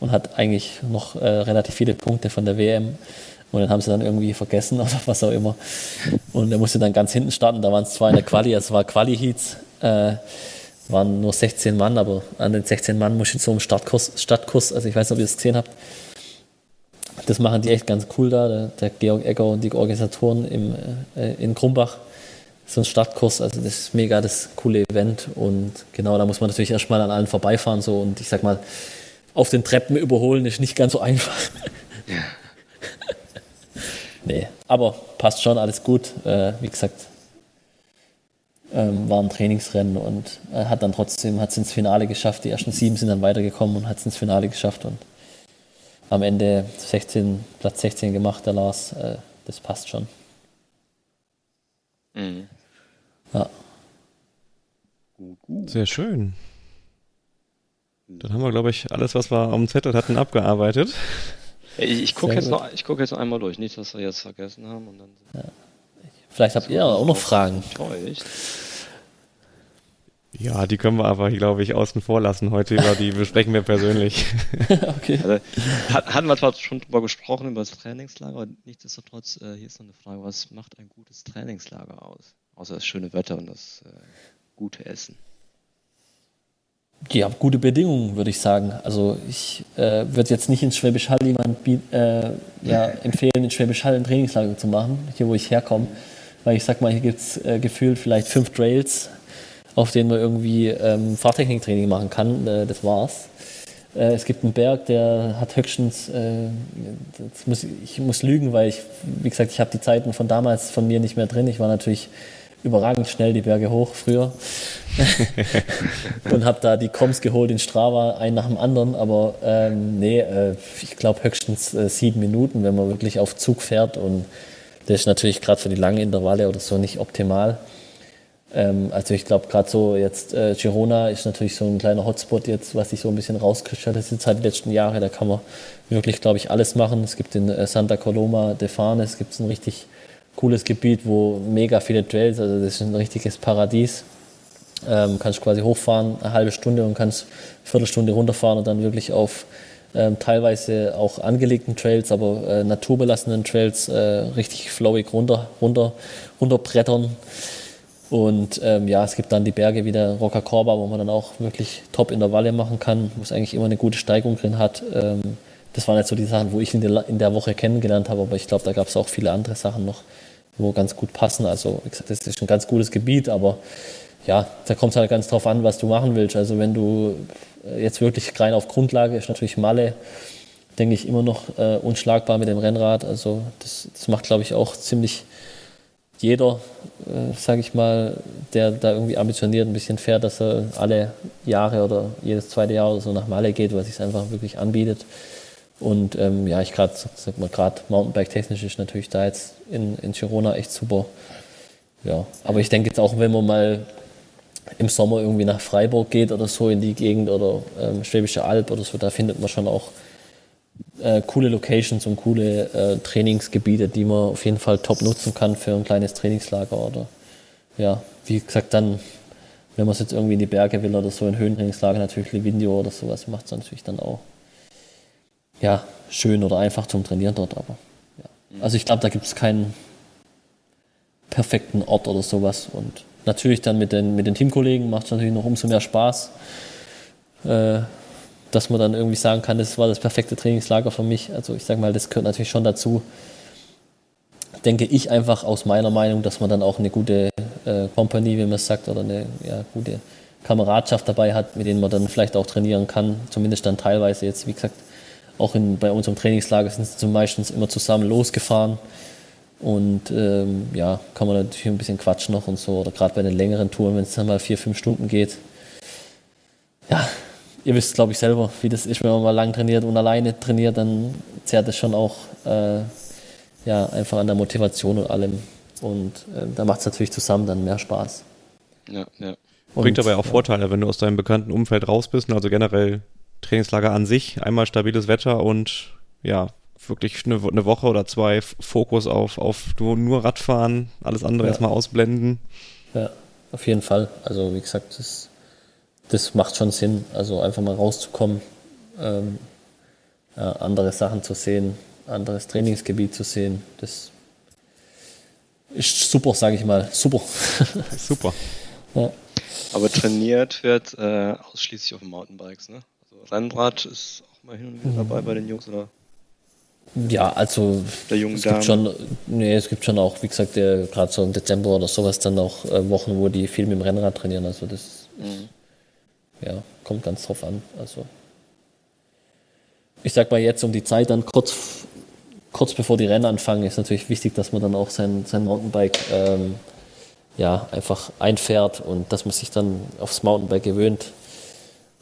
und hat eigentlich noch äh, relativ viele Punkte von der WM. Und dann haben sie dann irgendwie vergessen oder was auch immer. Und er musste dann ganz hinten starten. Da waren es zwar in der Quali, es war Quali-Heats. Äh, waren nur 16 Mann, aber an den 16 Mann muss ich so einem Startkurs, Stadtkurs, also ich weiß nicht, ob ihr das gesehen habt. Das machen die echt ganz cool da, der, der Georg Egger und die Organisatoren im, äh, in Krumbach. So ein Startkurs, also das ist mega das coole Event und genau, da muss man natürlich erstmal an allen vorbeifahren so und ich sag mal, auf den Treppen überholen ist nicht ganz so einfach. Ja. nee, aber passt schon, alles gut. Äh, wie gesagt, ähm, war ein Trainingsrennen und äh, hat dann trotzdem hat es ins Finale geschafft. Die ersten sieben sind dann weitergekommen und hat es ins Finale geschafft und am Ende 16, Platz 16 gemacht, der Lars. Äh, das passt schon. Mhm. Ja. Sehr schön. Dann haben wir, glaube ich, alles, was wir am Zettel hatten, abgearbeitet. Ich, ich gucke jetzt, guck jetzt noch einmal durch, nicht, dass wir jetzt vergessen haben. Und dann ja. Vielleicht habt ihr auch noch Fragen. Ja, die können wir aber, glaube ich, außen vor lassen. Heute über die besprechen wir persönlich. okay. Also, hatten wir zwar schon drüber gesprochen, über das Trainingslager, aber nichtsdestotrotz, äh, hier ist noch eine Frage, was macht ein gutes Trainingslager aus? Außer das schöne Wetter und das äh, gute Essen. Ja, gute Bedingungen, würde ich sagen. Also ich äh, würde jetzt nicht ins Schwäbisch Hall jemand äh, ja, empfehlen, in Schwäbisch Hall ein Trainingslager zu machen, hier wo ich herkomme. Weil ich sag mal, hier gibt es äh, gefühlt vielleicht fünf Trails, auf denen man irgendwie ähm, Fahrtechniktraining machen kann. Äh, das war's. Äh, es gibt einen Berg, der hat höchstens, äh, muss, ich muss lügen, weil ich, wie gesagt, ich habe die Zeiten von damals von mir nicht mehr drin. Ich war natürlich überragend schnell die Berge hoch früher und habe da die Koms geholt in Strava, einen nach dem anderen. Aber ähm, nee, äh, ich glaube höchstens äh, sieben Minuten, wenn man wirklich auf Zug fährt und das ist natürlich gerade für die langen Intervalle oder so nicht optimal. Ähm, also ich glaube gerade so jetzt äh, Girona ist natürlich so ein kleiner Hotspot jetzt, was sich so ein bisschen rauskristallisiert hat die letzten Jahre. Da kann man wirklich, glaube ich, alles machen. Es gibt in äh, Santa Coloma de Farnes gibt ein richtig cooles Gebiet, wo mega viele Trails, also das ist ein richtiges Paradies. Ähm, kannst quasi hochfahren, eine halbe Stunde und kannst eine Viertelstunde runterfahren und dann wirklich auf ähm, teilweise auch angelegten Trails, aber äh, naturbelassenen Trails äh, richtig flowig runter, runter, runterbrettern. Und ähm, ja, es gibt dann die Berge wie der Rocca Corba, wo man dann auch wirklich top in der Walle machen kann, wo es eigentlich immer eine gute Steigung drin hat. Ähm, das waren jetzt so die Sachen, wo ich in der, in der Woche kennengelernt habe, aber ich glaube, da gab es auch viele andere Sachen noch, wo ganz gut passen. Also, wie gesagt, das ist ein ganz gutes Gebiet, aber ja, da kommt es halt ganz drauf an, was du machen willst. Also, wenn du äh, jetzt wirklich rein auf Grundlage ist natürlich Malle, denke ich, immer noch äh, unschlagbar mit dem Rennrad. Also, das, das macht, glaube ich, auch ziemlich jeder, äh, sage ich mal, der da irgendwie ambitioniert ein bisschen fährt, dass er alle Jahre oder jedes zweite Jahr oder so nach Malle geht, weil es sich einfach wirklich anbietet. Und ähm, ja, ich gerade, gerade Mountainbike-technisch ist natürlich da jetzt in, in Girona echt super. Ja, aber ich denke jetzt auch, wenn man mal im Sommer irgendwie nach Freiburg geht oder so in die Gegend oder ähm, Schwäbische Alb oder so, da findet man schon auch äh, coole Locations und coole äh, Trainingsgebiete, die man auf jeden Fall top nutzen kann für ein kleines Trainingslager oder ja, wie gesagt, dann, wenn man es jetzt irgendwie in die Berge will oder so, ein Höhentrainingslager natürlich Livindio oder sowas macht es natürlich dann auch ja, schön oder einfach zum Trainieren dort, aber ja. Also ich glaube, da gibt es keinen perfekten Ort oder sowas und natürlich dann mit den, mit den Teamkollegen macht es natürlich noch umso mehr Spaß. Äh, dass man dann irgendwie sagen kann, das war das perfekte Trainingslager für mich. Also ich sage mal, das gehört natürlich schon dazu. Denke ich einfach aus meiner Meinung, dass man dann auch eine gute äh, Kompanie, wie man es sagt, oder eine ja, gute Kameradschaft dabei hat, mit denen man dann vielleicht auch trainieren kann. Zumindest dann teilweise jetzt, wie gesagt, auch in, bei unserem Trainingslager sind sie meistens immer zusammen losgefahren. Und ähm, ja, kann man natürlich ein bisschen quatschen noch und so. Oder gerade bei den längeren Touren, wenn es dann mal vier, fünf Stunden geht. Ja, ihr wisst, glaube ich, selber, wie das ist, wenn man mal lang trainiert und alleine trainiert, dann zerrt es schon auch äh, ja, einfach an der Motivation und allem. Und äh, da macht es natürlich zusammen dann mehr Spaß. Ja, ja. Und, Bringt aber auch ja. Vorteile, wenn du aus deinem bekannten Umfeld raus bist, also generell Trainingslager an sich, einmal stabiles Wetter und ja, wirklich eine, eine Woche oder zwei Fokus auf, auf nur Radfahren, alles andere ja. erstmal ausblenden. Ja, auf jeden Fall. Also wie gesagt, das das macht schon Sinn, also einfach mal rauszukommen, ähm, ja, andere Sachen zu sehen, anderes Trainingsgebiet zu sehen. Das ist super, sage ich mal. Super. super. Ja. Aber trainiert wird äh, ausschließlich auf Mountainbikes, ne? Also Rennrad ist auch mal hin und wieder dabei bei den Jungs, oder? Ja, also der jungen es gibt schon, nee, es gibt schon auch, wie gesagt, gerade so im Dezember oder sowas dann auch äh, Wochen, wo die viel mit dem Rennrad trainieren. Also das mhm ja, kommt ganz drauf an. Also ich sag mal jetzt um die Zeit dann kurz, kurz bevor die Rennen anfangen, ist natürlich wichtig, dass man dann auch sein, sein Mountainbike ähm, ja, einfach einfährt und dass man sich dann aufs Mountainbike gewöhnt,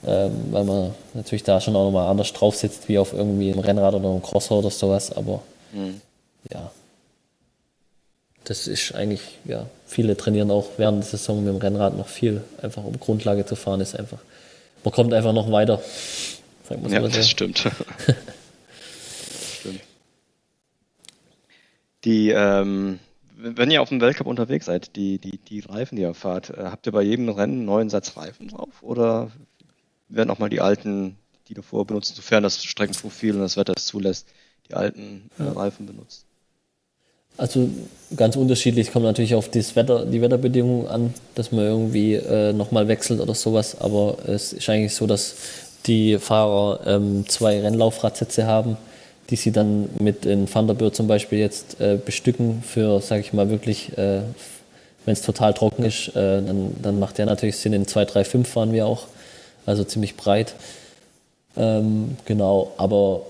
ähm, weil man natürlich da schon auch nochmal anders drauf sitzt wie auf irgendwie einem Rennrad oder einem Crosser oder sowas, aber mhm. ja, das ist eigentlich, ja, viele trainieren auch während der Saison mit dem Rennrad noch viel, einfach um Grundlage zu fahren, ist einfach, man kommt einfach noch weiter. Ja, das stimmt. stimmt. Die, ähm, wenn ihr auf dem Weltcup unterwegs seid, die, die, die Reifen, die ihr fahrt, äh, habt ihr bei jedem Rennen einen neuen Satz Reifen drauf? Oder werden auch mal die alten, die davor benutzt, sofern das Streckenprofil und das Wetter es zulässt, die alten äh, Reifen benutzt? Also ganz unterschiedlich, kommt natürlich auf das Wetter, die Wetterbedingungen an, dass man irgendwie äh, nochmal wechselt oder sowas. Aber es ist eigentlich so, dass die Fahrer ähm, zwei Rennlaufradsätze haben, die sie dann mit in Thunderbird zum Beispiel jetzt äh, bestücken für, sage ich mal, wirklich, äh, wenn es total trocken ist, äh, dann, dann macht der natürlich Sinn. In 2, 3, 5 fahren wir auch, also ziemlich breit. Ähm, genau, aber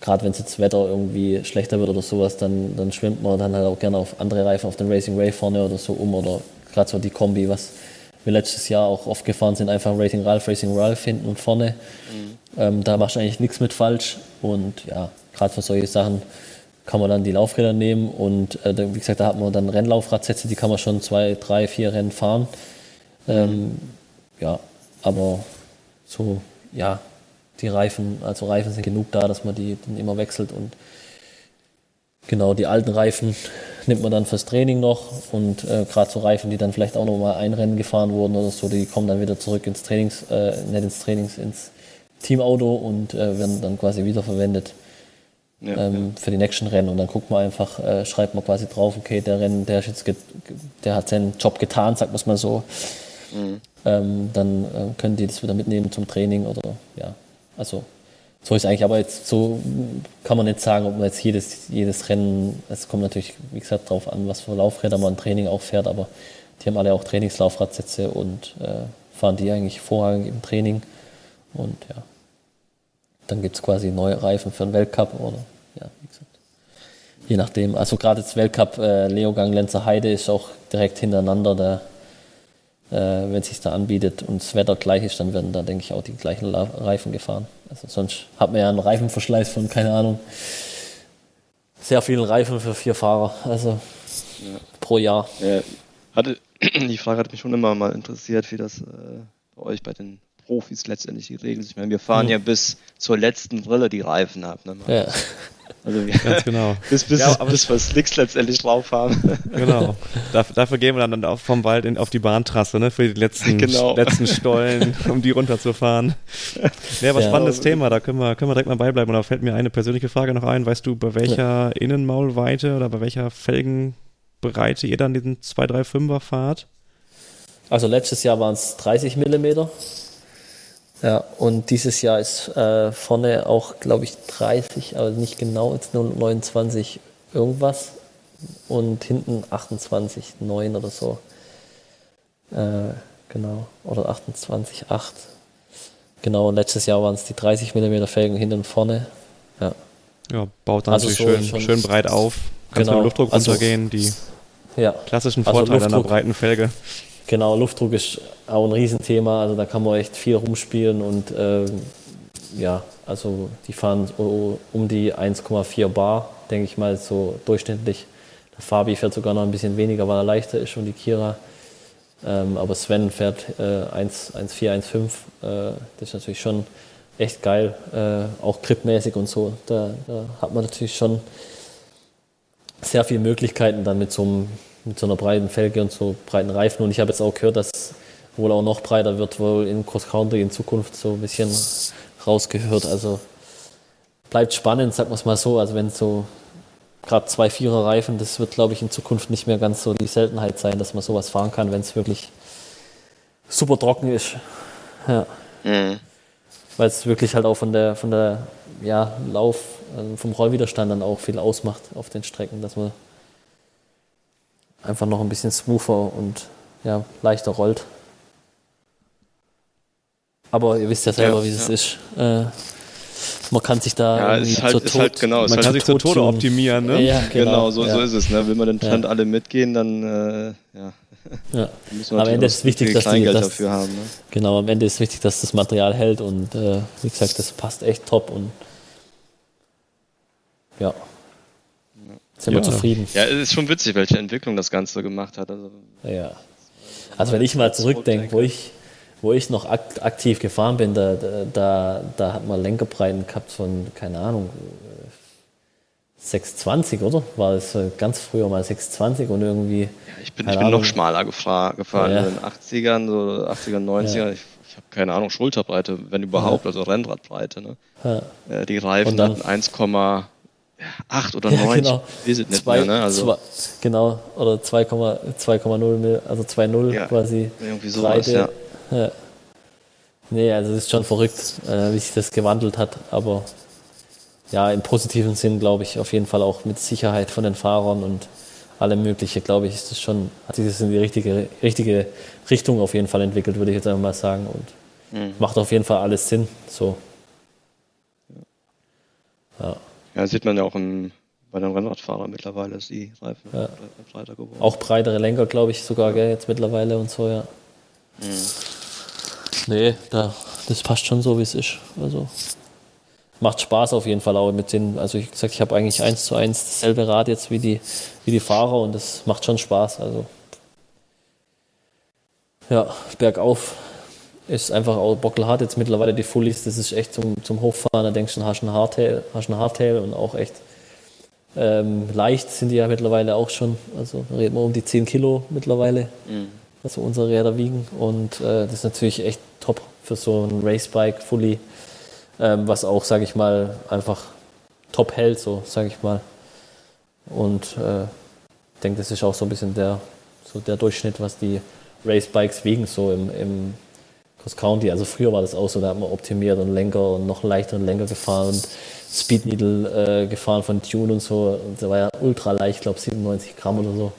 gerade wenn es jetzt Wetter irgendwie schlechter wird oder sowas, dann, dann schwimmt man dann halt auch gerne auf andere Reifen, auf den Racing Ray vorne oder so um oder gerade so die Kombi, was wir letztes Jahr auch oft gefahren sind, einfach Racing Ralph, Racing Ralph hinten und vorne. Mhm. Ähm, da machst du eigentlich nichts mit falsch und ja, gerade für solche Sachen kann man dann die Laufräder nehmen und äh, wie gesagt, da hat man dann Rennlaufradsätze, die kann man schon zwei, drei, vier Rennen fahren. Ähm, ja, aber so, ja, die Reifen, also Reifen sind genug da, dass man die dann immer wechselt und Genau, die alten Reifen nimmt man dann fürs Training noch und äh, gerade so Reifen, die dann vielleicht auch noch mal ein Rennen gefahren wurden oder so, die kommen dann wieder zurück ins Trainings, äh, nicht ins Trainings, ins Teamauto und äh, werden dann quasi wiederverwendet ja, ähm, ja. für die nächsten Rennen. Und dann guckt man einfach, äh, schreibt man quasi drauf, okay, der Rennen, der, ist jetzt der hat seinen Job getan, sagt man es mal so. Mhm. Ähm, dann äh, können die das wieder mitnehmen zum Training oder ja, also so ist eigentlich, aber jetzt so kann man nicht sagen, ob man jetzt jedes, jedes Rennen, es kommt natürlich, wie gesagt, darauf an, was für Laufräder man im Training auch fährt, aber die haben alle auch Trainingslaufradsätze und äh, fahren die eigentlich vorrangig im Training. Und ja, dann gibt es quasi neue Reifen für den Weltcup oder ja, wie gesagt. Je nachdem. Also gerade das Weltcup äh, Leogang Lenzer Heide ist auch direkt hintereinander. Da äh, wenn es sich da anbietet und das Wetter gleich ist, dann werden da, denke ich, auch die gleichen Reifen gefahren. Also sonst hat man ja einen Reifenverschleiß von, keine Ahnung, sehr vielen Reifen für vier Fahrer, also ja. pro Jahr. Ja, hatte, die Frage hat mich schon immer mal interessiert, wie das äh, bei euch bei den Profis letztendlich geregelt ist. Ich meine, wir fahren mhm. ja bis zur letzten Brille die Reifen ab. Ne? Ja. Also wir, Ganz genau. bis, bis, ja, bis wir Slicks letztendlich drauf haben. Genau. Dafür, dafür gehen wir dann auch vom Wald in, auf die Bahntrasse, ne? Für die letzten, genau. letzten Stollen, um die runterzufahren. Ja, aber ja. spannendes Thema, da können wir, können wir direkt mal beibleiben. Und da fällt mir eine persönliche Frage noch ein. Weißt du, bei welcher ja. Innenmaulweite oder bei welcher Felgenbreite ihr dann diesen 235er fahrt? Also letztes Jahr waren es 30 Millimeter. Ja, und dieses Jahr ist äh, vorne auch, glaube ich, 30, aber nicht genau, jetzt nur 29 irgendwas und hinten 28, 9 oder so. Äh, genau, oder 28, 8. Genau, letztes Jahr waren es die 30 mm Felgen hinten und vorne. Ja, ja baut dann also natürlich so schön, schön breit auf. Kannst genau, mit dem Luftdruck also, runtergehen, die ja, klassischen also Vorteile also einer breiten Felge. Genau, Luftdruck ist auch ein Riesenthema. Also da kann man echt viel rumspielen und äh, ja, also die fahren um die 1,4 Bar, denke ich mal, so durchschnittlich. Der Fabi fährt sogar noch ein bisschen weniger, weil er leichter ist und die Kira. Ähm, aber Sven fährt äh, 1,4, 1,5. Äh, das ist natürlich schon echt geil, äh, auch gripmäßig und so. Da, da, hat man natürlich schon sehr viele Möglichkeiten dann mit so einem mit so einer breiten Felge und so breiten Reifen. Und ich habe jetzt auch gehört, dass wohl auch noch breiter wird, wohl in Cross Country in Zukunft so ein bisschen rausgehört. Also bleibt spannend, sagen wir es mal so. Also wenn so gerade zwei Vierer Reifen, das wird glaube ich in Zukunft nicht mehr ganz so die Seltenheit sein, dass man sowas fahren kann, wenn es wirklich super trocken ist. Ja. Mhm. Weil es wirklich halt auch von der von der ja, Lauf, also vom Rollwiderstand dann auch viel ausmacht auf den Strecken, dass man einfach noch ein bisschen smoother und ja, leichter rollt. Aber ihr wisst ja selber, ja, wie es ja. ist. Äh, man kann sich da ja, ist halt, zur ist halt genau, man kann halt sich zur Tode optimieren, ne? Ja, genau, genau so, so ist es. Ne? Will man den Trend alle mitgehen, dann äh, ja. Ja. am Ende ist wichtig, dass die, das, dafür haben. Ne? Genau, am Ende ist wichtig, dass das Material hält und äh, wie gesagt, das passt echt top und ja, sind ja. wir zufrieden. Ja, es ist schon witzig, welche Entwicklung das Ganze gemacht hat. Also, ja. Also wenn ich mal zurückdenke, wo ich, wo ich noch aktiv gefahren bin, da, da, da hat man Lenkerbreiten gehabt von, keine Ahnung, 620, oder? War es ganz früher mal 620 und irgendwie. Ja, ich bin, ich bin noch schmaler gefahren, gefahren ja. in den 80ern, so 80er, 90er. Ja. Ich, ich habe keine Ahnung, Schulterbreite, wenn überhaupt, also Rennradbreite. Ne? Äh, die Reifen dann, hatten 1, 8 oder 9, ja, genau. ich weiß nicht zwei, mehr, ne? Also, zwei, genau, oder 2,0, also 2,0 ja, quasi. Irgendwie sowas, ja. ja. Nee, also es ist schon verrückt, äh, wie sich das gewandelt hat, aber ja, im positiven Sinn glaube ich auf jeden Fall auch mit Sicherheit von den Fahrern und allem Mögliche, glaube ich, ist das schon, hat sich das in die richtige, richtige Richtung auf jeden Fall entwickelt, würde ich jetzt einfach mal sagen und mhm. macht auf jeden Fall alles Sinn, so. Ja. Ja, sieht man ja auch im, bei den Rennradfahrern mittlerweile, ist die Reifen ja. breiter geworden. Auch breitere Lenker, glaube ich, sogar, gell, jetzt mittlerweile und so, ja. Mhm. Nee, da, das passt schon so, wie es ist. Also macht Spaß auf jeden Fall auch mit den, also ich gesagt, ich habe eigentlich eins zu eins dasselbe Rad jetzt wie die, wie die Fahrer und das macht schon Spaß. Also ja, bergauf ist einfach auch bockelhart jetzt mittlerweile die Fullies, das ist echt zum, zum Hochfahren, da denkst du, hast du ein Hardtail, hast ein Hardtail und auch echt Ähm, leicht sind die ja mittlerweile auch schon, also reden wir um die 10 Kilo mittlerweile, mhm. also unsere Räder wiegen. Und äh, das ist natürlich echt top für so ein Racebike Fully, ähm, was auch, sage ich mal, einfach top hält, so sage ich mal. Und äh, ich denke, das ist auch so ein bisschen der, so der Durchschnitt, was die Racebikes wiegen, so im, im Cross County. Also früher war das auch so, da hat man optimiert und Lenker und noch leichteren Lenker gefahren und Speed Needle äh, gefahren von Tune und so. Und der war ja ultra leicht, ich glaube 97 Gramm oder so.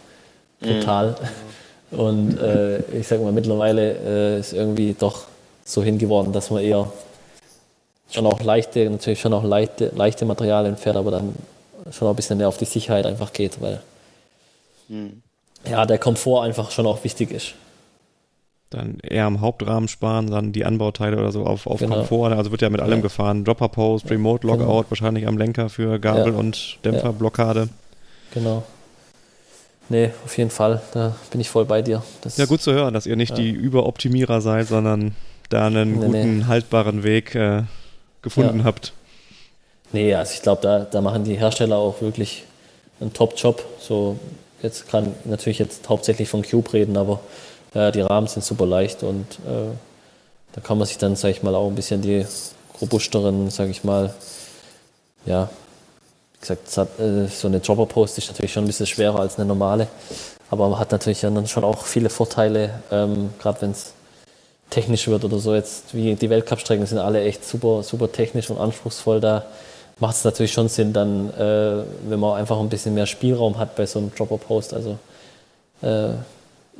Total. Mhm. Und äh, ich sag mal, mittlerweile äh, ist irgendwie doch so hingeworden, dass man eher schon auch leichte, natürlich schon auch leichte, leichte Materialien fährt, aber dann schon auch ein bisschen mehr auf die Sicherheit einfach geht, weil mhm. ja, der Komfort einfach schon auch wichtig ist. Dann eher am Hauptrahmen sparen, dann die Anbauteile oder so auf, auf genau. Komfort. Also wird ja mit allem ja. gefahren. Dropper Post, Remote Logout, genau. wahrscheinlich am Lenker für Gabel ja. und Dämpferblockade. Genau. Nee, auf jeden Fall. Da bin ich voll bei dir. Das ja, gut zu hören, dass ihr nicht die Überoptimierer seid, sondern da einen nee, guten, nee. haltbaren Weg äh, gefunden habt. Nee, also ich glaube, da, da machen die Hersteller auch wirklich einen Top-Job. So, jetzt kann natürlich jetzt hauptsächlich von Cube reden, aber äh, die Rahmen sind super leicht und äh, da kann man sich dann, sag ich mal, auch ein bisschen die robusteren, sag ich mal, ja, wie gesagt, äh, so eine Dropper-Post ist natürlich schon ein bisschen schwerer als eine normale, aber man hat natürlich dann schon auch viele Vorteile, ähm, gerade wenn es technisch wird oder so. Jetzt wie die Weltcup-Strecken sind alle echt super, super technisch und anspruchsvoll. Da macht es natürlich schon Sinn, dann, äh, wenn man einfach ein bisschen mehr Spielraum hat bei so einem Dropper-Post. Also äh,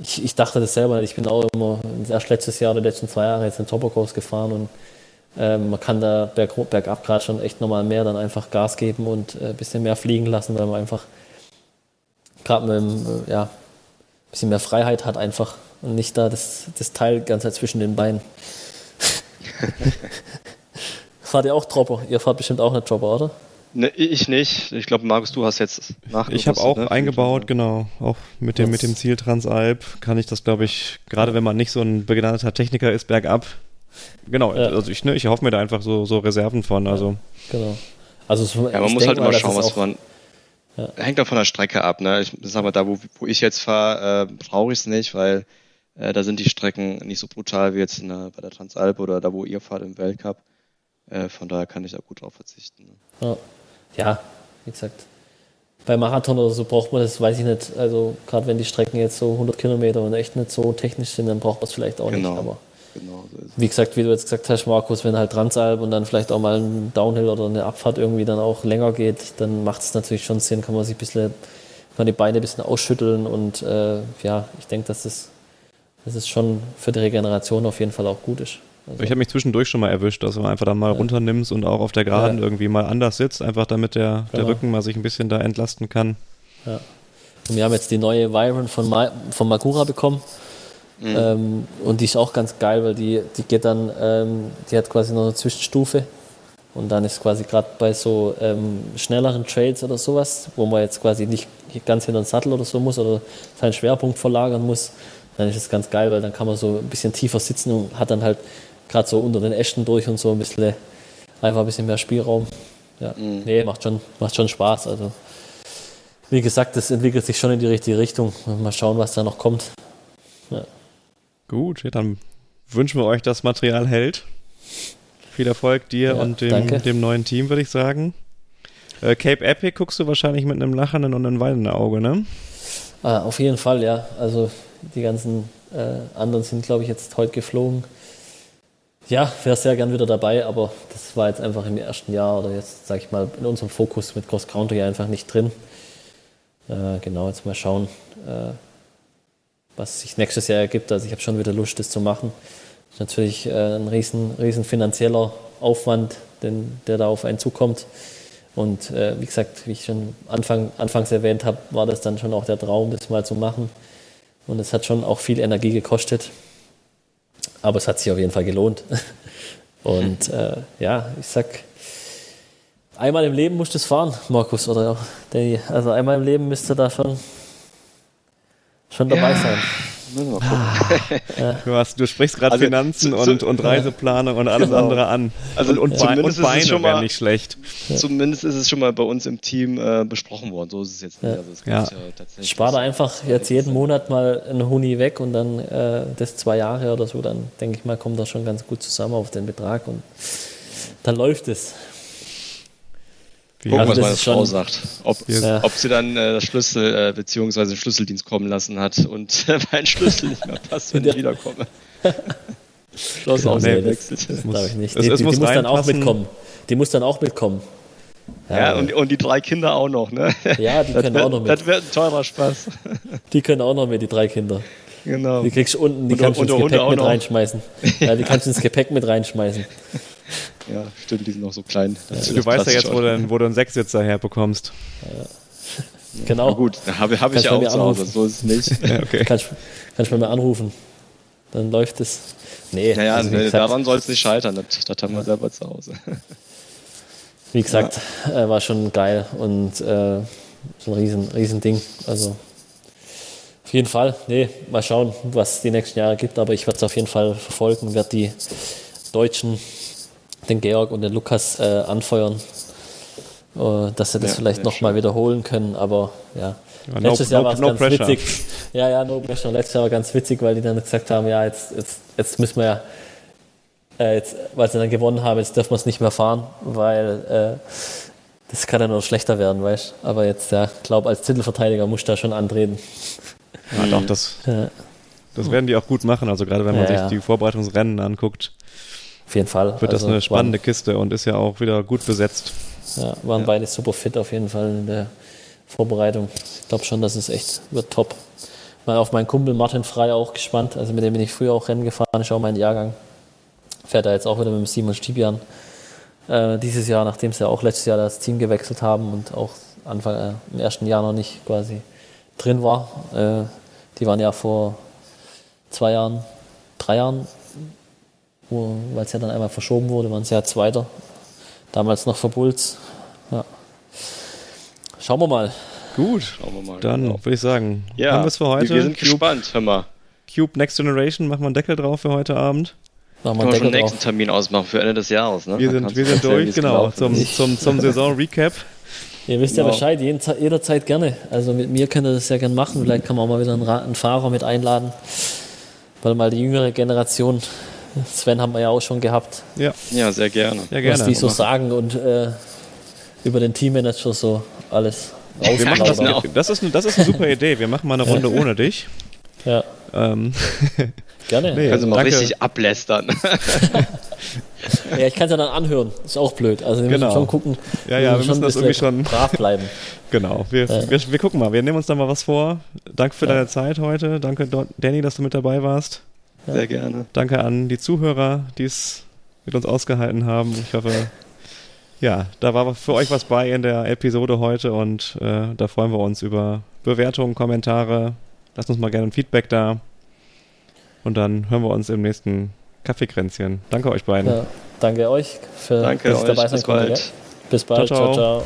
ich, ich, dachte das selber, ich bin auch immer erst letztes Jahr oder letzten zwei Jahre jetzt in Topper-Coast gefahren und äh, man kann da berg, bergab gerade schon echt nochmal mehr dann einfach Gas geben und ein äh, bisschen mehr fliegen lassen, weil man einfach gerade mit einem, äh, ja, ein bisschen mehr Freiheit hat einfach und nicht da das, das Teil ganz zwischen den Beinen. fahrt ihr auch Dropper? Ihr fahrt bestimmt auch eine Dropper, oder? Ne, ich nicht. Ich glaube, Markus, du hast jetzt nach. Ich habe auch ne? eingebaut, genau. Auch mit dem, mit dem Ziel Transalp kann ich das, glaube ich, gerade wenn man nicht so ein begnadeter Techniker ist, bergab. Genau, ja. also ich, ne, ich hoffe mir da einfach so, so Reserven von. Also. Genau. Also ja, man muss halt immer schauen, was man. Ja. Hängt auch von der Strecke ab. Ne? Ich sag mal, da wo, wo ich jetzt fahre, äh, brauche ich es nicht, weil äh, da sind die Strecken nicht so brutal wie jetzt der, bei der Transalp oder da, wo ihr fahrt im Weltcup. Äh, von daher kann ich da gut drauf verzichten. Ne? Ja. Ja, wie gesagt, bei Marathon oder so braucht man das, weiß ich nicht. Also, gerade wenn die Strecken jetzt so 100 Kilometer und echt nicht so technisch sind, dann braucht man es vielleicht auch genau. nicht. Aber genau so wie gesagt, wie du jetzt gesagt hast, Markus, wenn halt Transalp und dann vielleicht auch mal ein Downhill oder eine Abfahrt irgendwie dann auch länger geht, dann macht es natürlich schon Sinn, kann man sich ein bisschen, kann die Beine ein bisschen ausschütteln und äh, ja, ich denke, dass das dass es schon für die Regeneration auf jeden Fall auch gut ist. Also ich habe mich zwischendurch schon mal erwischt, dass du einfach dann mal ja. runternimmst und auch auf der Geraden ja. irgendwie mal anders sitzt, einfach damit der, genau. der Rücken mal sich ein bisschen da entlasten kann. Ja. Und wir haben jetzt die neue Viron von, Ma von Magura bekommen. Mhm. Ähm, und die ist auch ganz geil, weil die, die geht dann, ähm, die hat quasi noch eine Zwischenstufe. Und dann ist quasi gerade bei so ähm, schnelleren Trails oder sowas, wo man jetzt quasi nicht ganz hinter den Sattel oder so muss oder seinen Schwerpunkt verlagern muss, dann ist es ganz geil, weil dann kann man so ein bisschen tiefer sitzen und hat dann halt gerade so unter den Ästen durch und so ein bisschen einfach ein bisschen mehr Spielraum. Ja, mhm. nee, macht schon, macht schon Spaß. Also wie gesagt, das entwickelt sich schon in die richtige Richtung. Mal schauen, was da noch kommt. Ja. Gut, dann wünschen wir euch, dass Material hält. Viel Erfolg dir ja, und dem, dem, neuen Team, würde ich sagen. Äh, Cape Epic guckst du wahrscheinlich mit einem lachenden und einem weinenden Auge, ne? Ah, auf jeden Fall, ja. Also die ganzen äh, anderen sind, glaube ich, jetzt heute geflogen. Ja, wäre sehr gern wieder dabei, aber das war jetzt einfach im ersten Jahr oder jetzt, sage ich mal, in unserem Fokus mit Cross Country einfach nicht drin. Äh, genau, jetzt mal schauen, äh, was sich nächstes Jahr ergibt. Also ich habe schon wieder Lust, das zu machen. Das ist natürlich äh, ein riesen, riesen finanzieller Aufwand, den, der da auf einen zukommt. Und äh, wie gesagt, wie ich schon Anfang, anfangs erwähnt habe, war das dann schon auch der Traum, das mal zu machen. Und es hat schon auch viel Energie gekostet. Aber es hat sich auf jeden Fall gelohnt. Und äh, ja, ich sag, einmal im Leben musst du es fahren, Markus, oder Danny. Also einmal im Leben müsste da schon, schon dabei ja. sein. Du, hast, du sprichst gerade Also, Finanzen zu- und, und Reiseplanung und alles Genau. andere an. Also und, und, zumindest und ist es Beine schon mal- nicht schlecht. Zumindest ist es schon mal bei uns im Team äh, besprochen worden. So ist es jetzt nicht. Ja. Also es Ja. gibt, äh, tatsächlich Spar da einfach jetzt jeden Monat mal einen Huni weg und dann äh, das zwei Jahre oder so, dann denke ich mal, kommt das schon ganz gut zusammen auf den Betrag und dann läuft es. Gucken, Also was meine Frau sagt. Ob, Ja. ob sie dann äh, das Schlüssel äh, beziehungsweise den Schlüsseldienst kommen lassen hat und mein Schlüssel nicht mehr passt, wenn Ja. ich wiederkomme. Schloss Genau, aus nee, das, das muss- glaube ich nicht. es- Die, es die, muss die muss dann auch mitkommen. Die muss dann auch mitkommen. Ja, und, und die drei Kinder auch noch, ne? Ja, die das können wird, auch noch mit. Das wird ein teurer Spaß. Die können auch noch mit, die drei Kinder. genau. Die kriegst du unten, die Und- kannst du ins Gepäck mit noch. reinschmeißen. Ja, die kannst du ins Gepäck mit reinschmeißen. Ja, stimmt, die sind noch so klein. Das du weißt ja jetzt, wo du, wo du einen Sechssitzer herbekommst. Genau. Na gut, habe hab ich Kannst ja auch mir zu Hause, anrufen. so ist es nicht. Ja, okay. Kannst, du mir anrufen. Dann läuft es. Nee, Naja, also nee, gesagt, daran soll es nicht scheitern, das, das haben wir selber zu Hause. wie gesagt äh, war schon geil und äh, so ein riesen, riesen Ding. Also auf jeden Fall, nee, mal schauen, was die nächsten Jahre gibt, aber ich werde es auf jeden Fall verfolgen, werde die Deutschen, den Georg und den Lukas äh, anfeuern, äh, dass sie das Ja, vielleicht nochmal wiederholen können, aber ja. Ja, no- Letztes Jahr no- war es no ganz pressure. witzig. Ja, ja, no pressure. Letztes Jahr war ganz witzig, weil die dann gesagt haben, ja, jetzt, jetzt, jetzt müssen wir ja, äh, jetzt, weil sie dann gewonnen haben, jetzt dürfen wir es nicht mehr fahren, weil äh, das kann ja nur schlechter werden, weißt du. Aber jetzt, ja, ich glaube, als Titelverteidiger muss da schon antreten. Ja, doch, das, Ja, das werden die auch gut machen. Also gerade wenn man Ja, sich ja. die Vorbereitungsrennen anguckt, auf jeden Fall. wird das Also, eine spannende Kiste und ist ja auch wieder gut besetzt. Waren, ja, waren beide super fit auf jeden Fall in der Vorbereitung. Ich glaube schon, dass es echt wird top. Mal auf meinen Kumpel Martin Frey auch gespannt. Also mit dem bin ich früher auch Rennen gefahren, ist auch mein Jahrgang. Fährt er jetzt auch wieder mit dem Simon Stibian. Äh, dieses Jahr, nachdem sie ja auch letztes Jahr das Team gewechselt haben und auch Anfang äh, im ersten Jahr noch nicht quasi drin war. Äh, die waren ja vor zwei Jahren, drei Jahren, weil es ja dann einmal verschoben wurde, waren sie ja Zweiter. Damals noch für Bulls. Ja. Schauen wir mal. Gut, Schauen wir mal. dann genau. würde ich sagen, ja, haben wir es für heute. Wir sind Cube, gespannt, hör mal. Cube Next Generation, machen wir einen Deckel drauf für heute Abend. Machen wir Können wir einen schon Deckel den drauf. nächsten Termin ausmachen für Ende des Jahres, ne? Wir sind, wir sind durch, es genau, zum, zum, zum Saison-Recap. Ihr wisst ja Genau. Bescheid, jeden, jederzeit gerne. Also mit mir könnt ihr das ja gerne machen. Vielleicht kann man auch mal wieder einen, einen Fahrer mit einladen. Weil mal die jüngere Generation, Sven haben wir ja auch schon gehabt, Ja, Ja, sehr gerne. ja was gerne. die so sagen und äh, über den Teammanager so alles Wir machen das, genau. das, ist eine, das ist eine super Idee. Wir machen mal eine Runde ohne dich. Ja, Ähm, gerne. Nee. Können Sie mal Danke. richtig ablästern. Ja, ich kann es ja dann anhören. Ist auch blöd. Also wir Genau. müssen schon gucken. Ja, ja, wir müssen ein das bisschen irgendwie schon- brav bleiben. genau, wir, Ja. wir, wir gucken mal. Wir nehmen uns da mal was vor. Danke für Ja. deine Zeit heute. Danke, Danny, dass du mit dabei warst. Sehr gerne. Danke an die Zuhörer, die es mit uns ausgehalten haben. Ich hoffe, ja, da war für euch was bei in der Episode heute und äh, da freuen wir uns über Bewertungen, Kommentare. Lasst uns mal gerne ein Feedback da. Und dann hören wir uns im nächsten Kaffeekränzchen. Danke euch beiden. Ja, danke euch für Danke dass ich dabei sein Bis konnte. Bis bald. Ciao. ciao.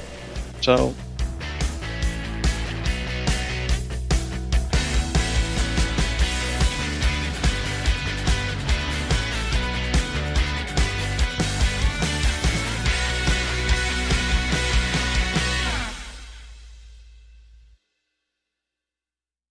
ciao. Ciao.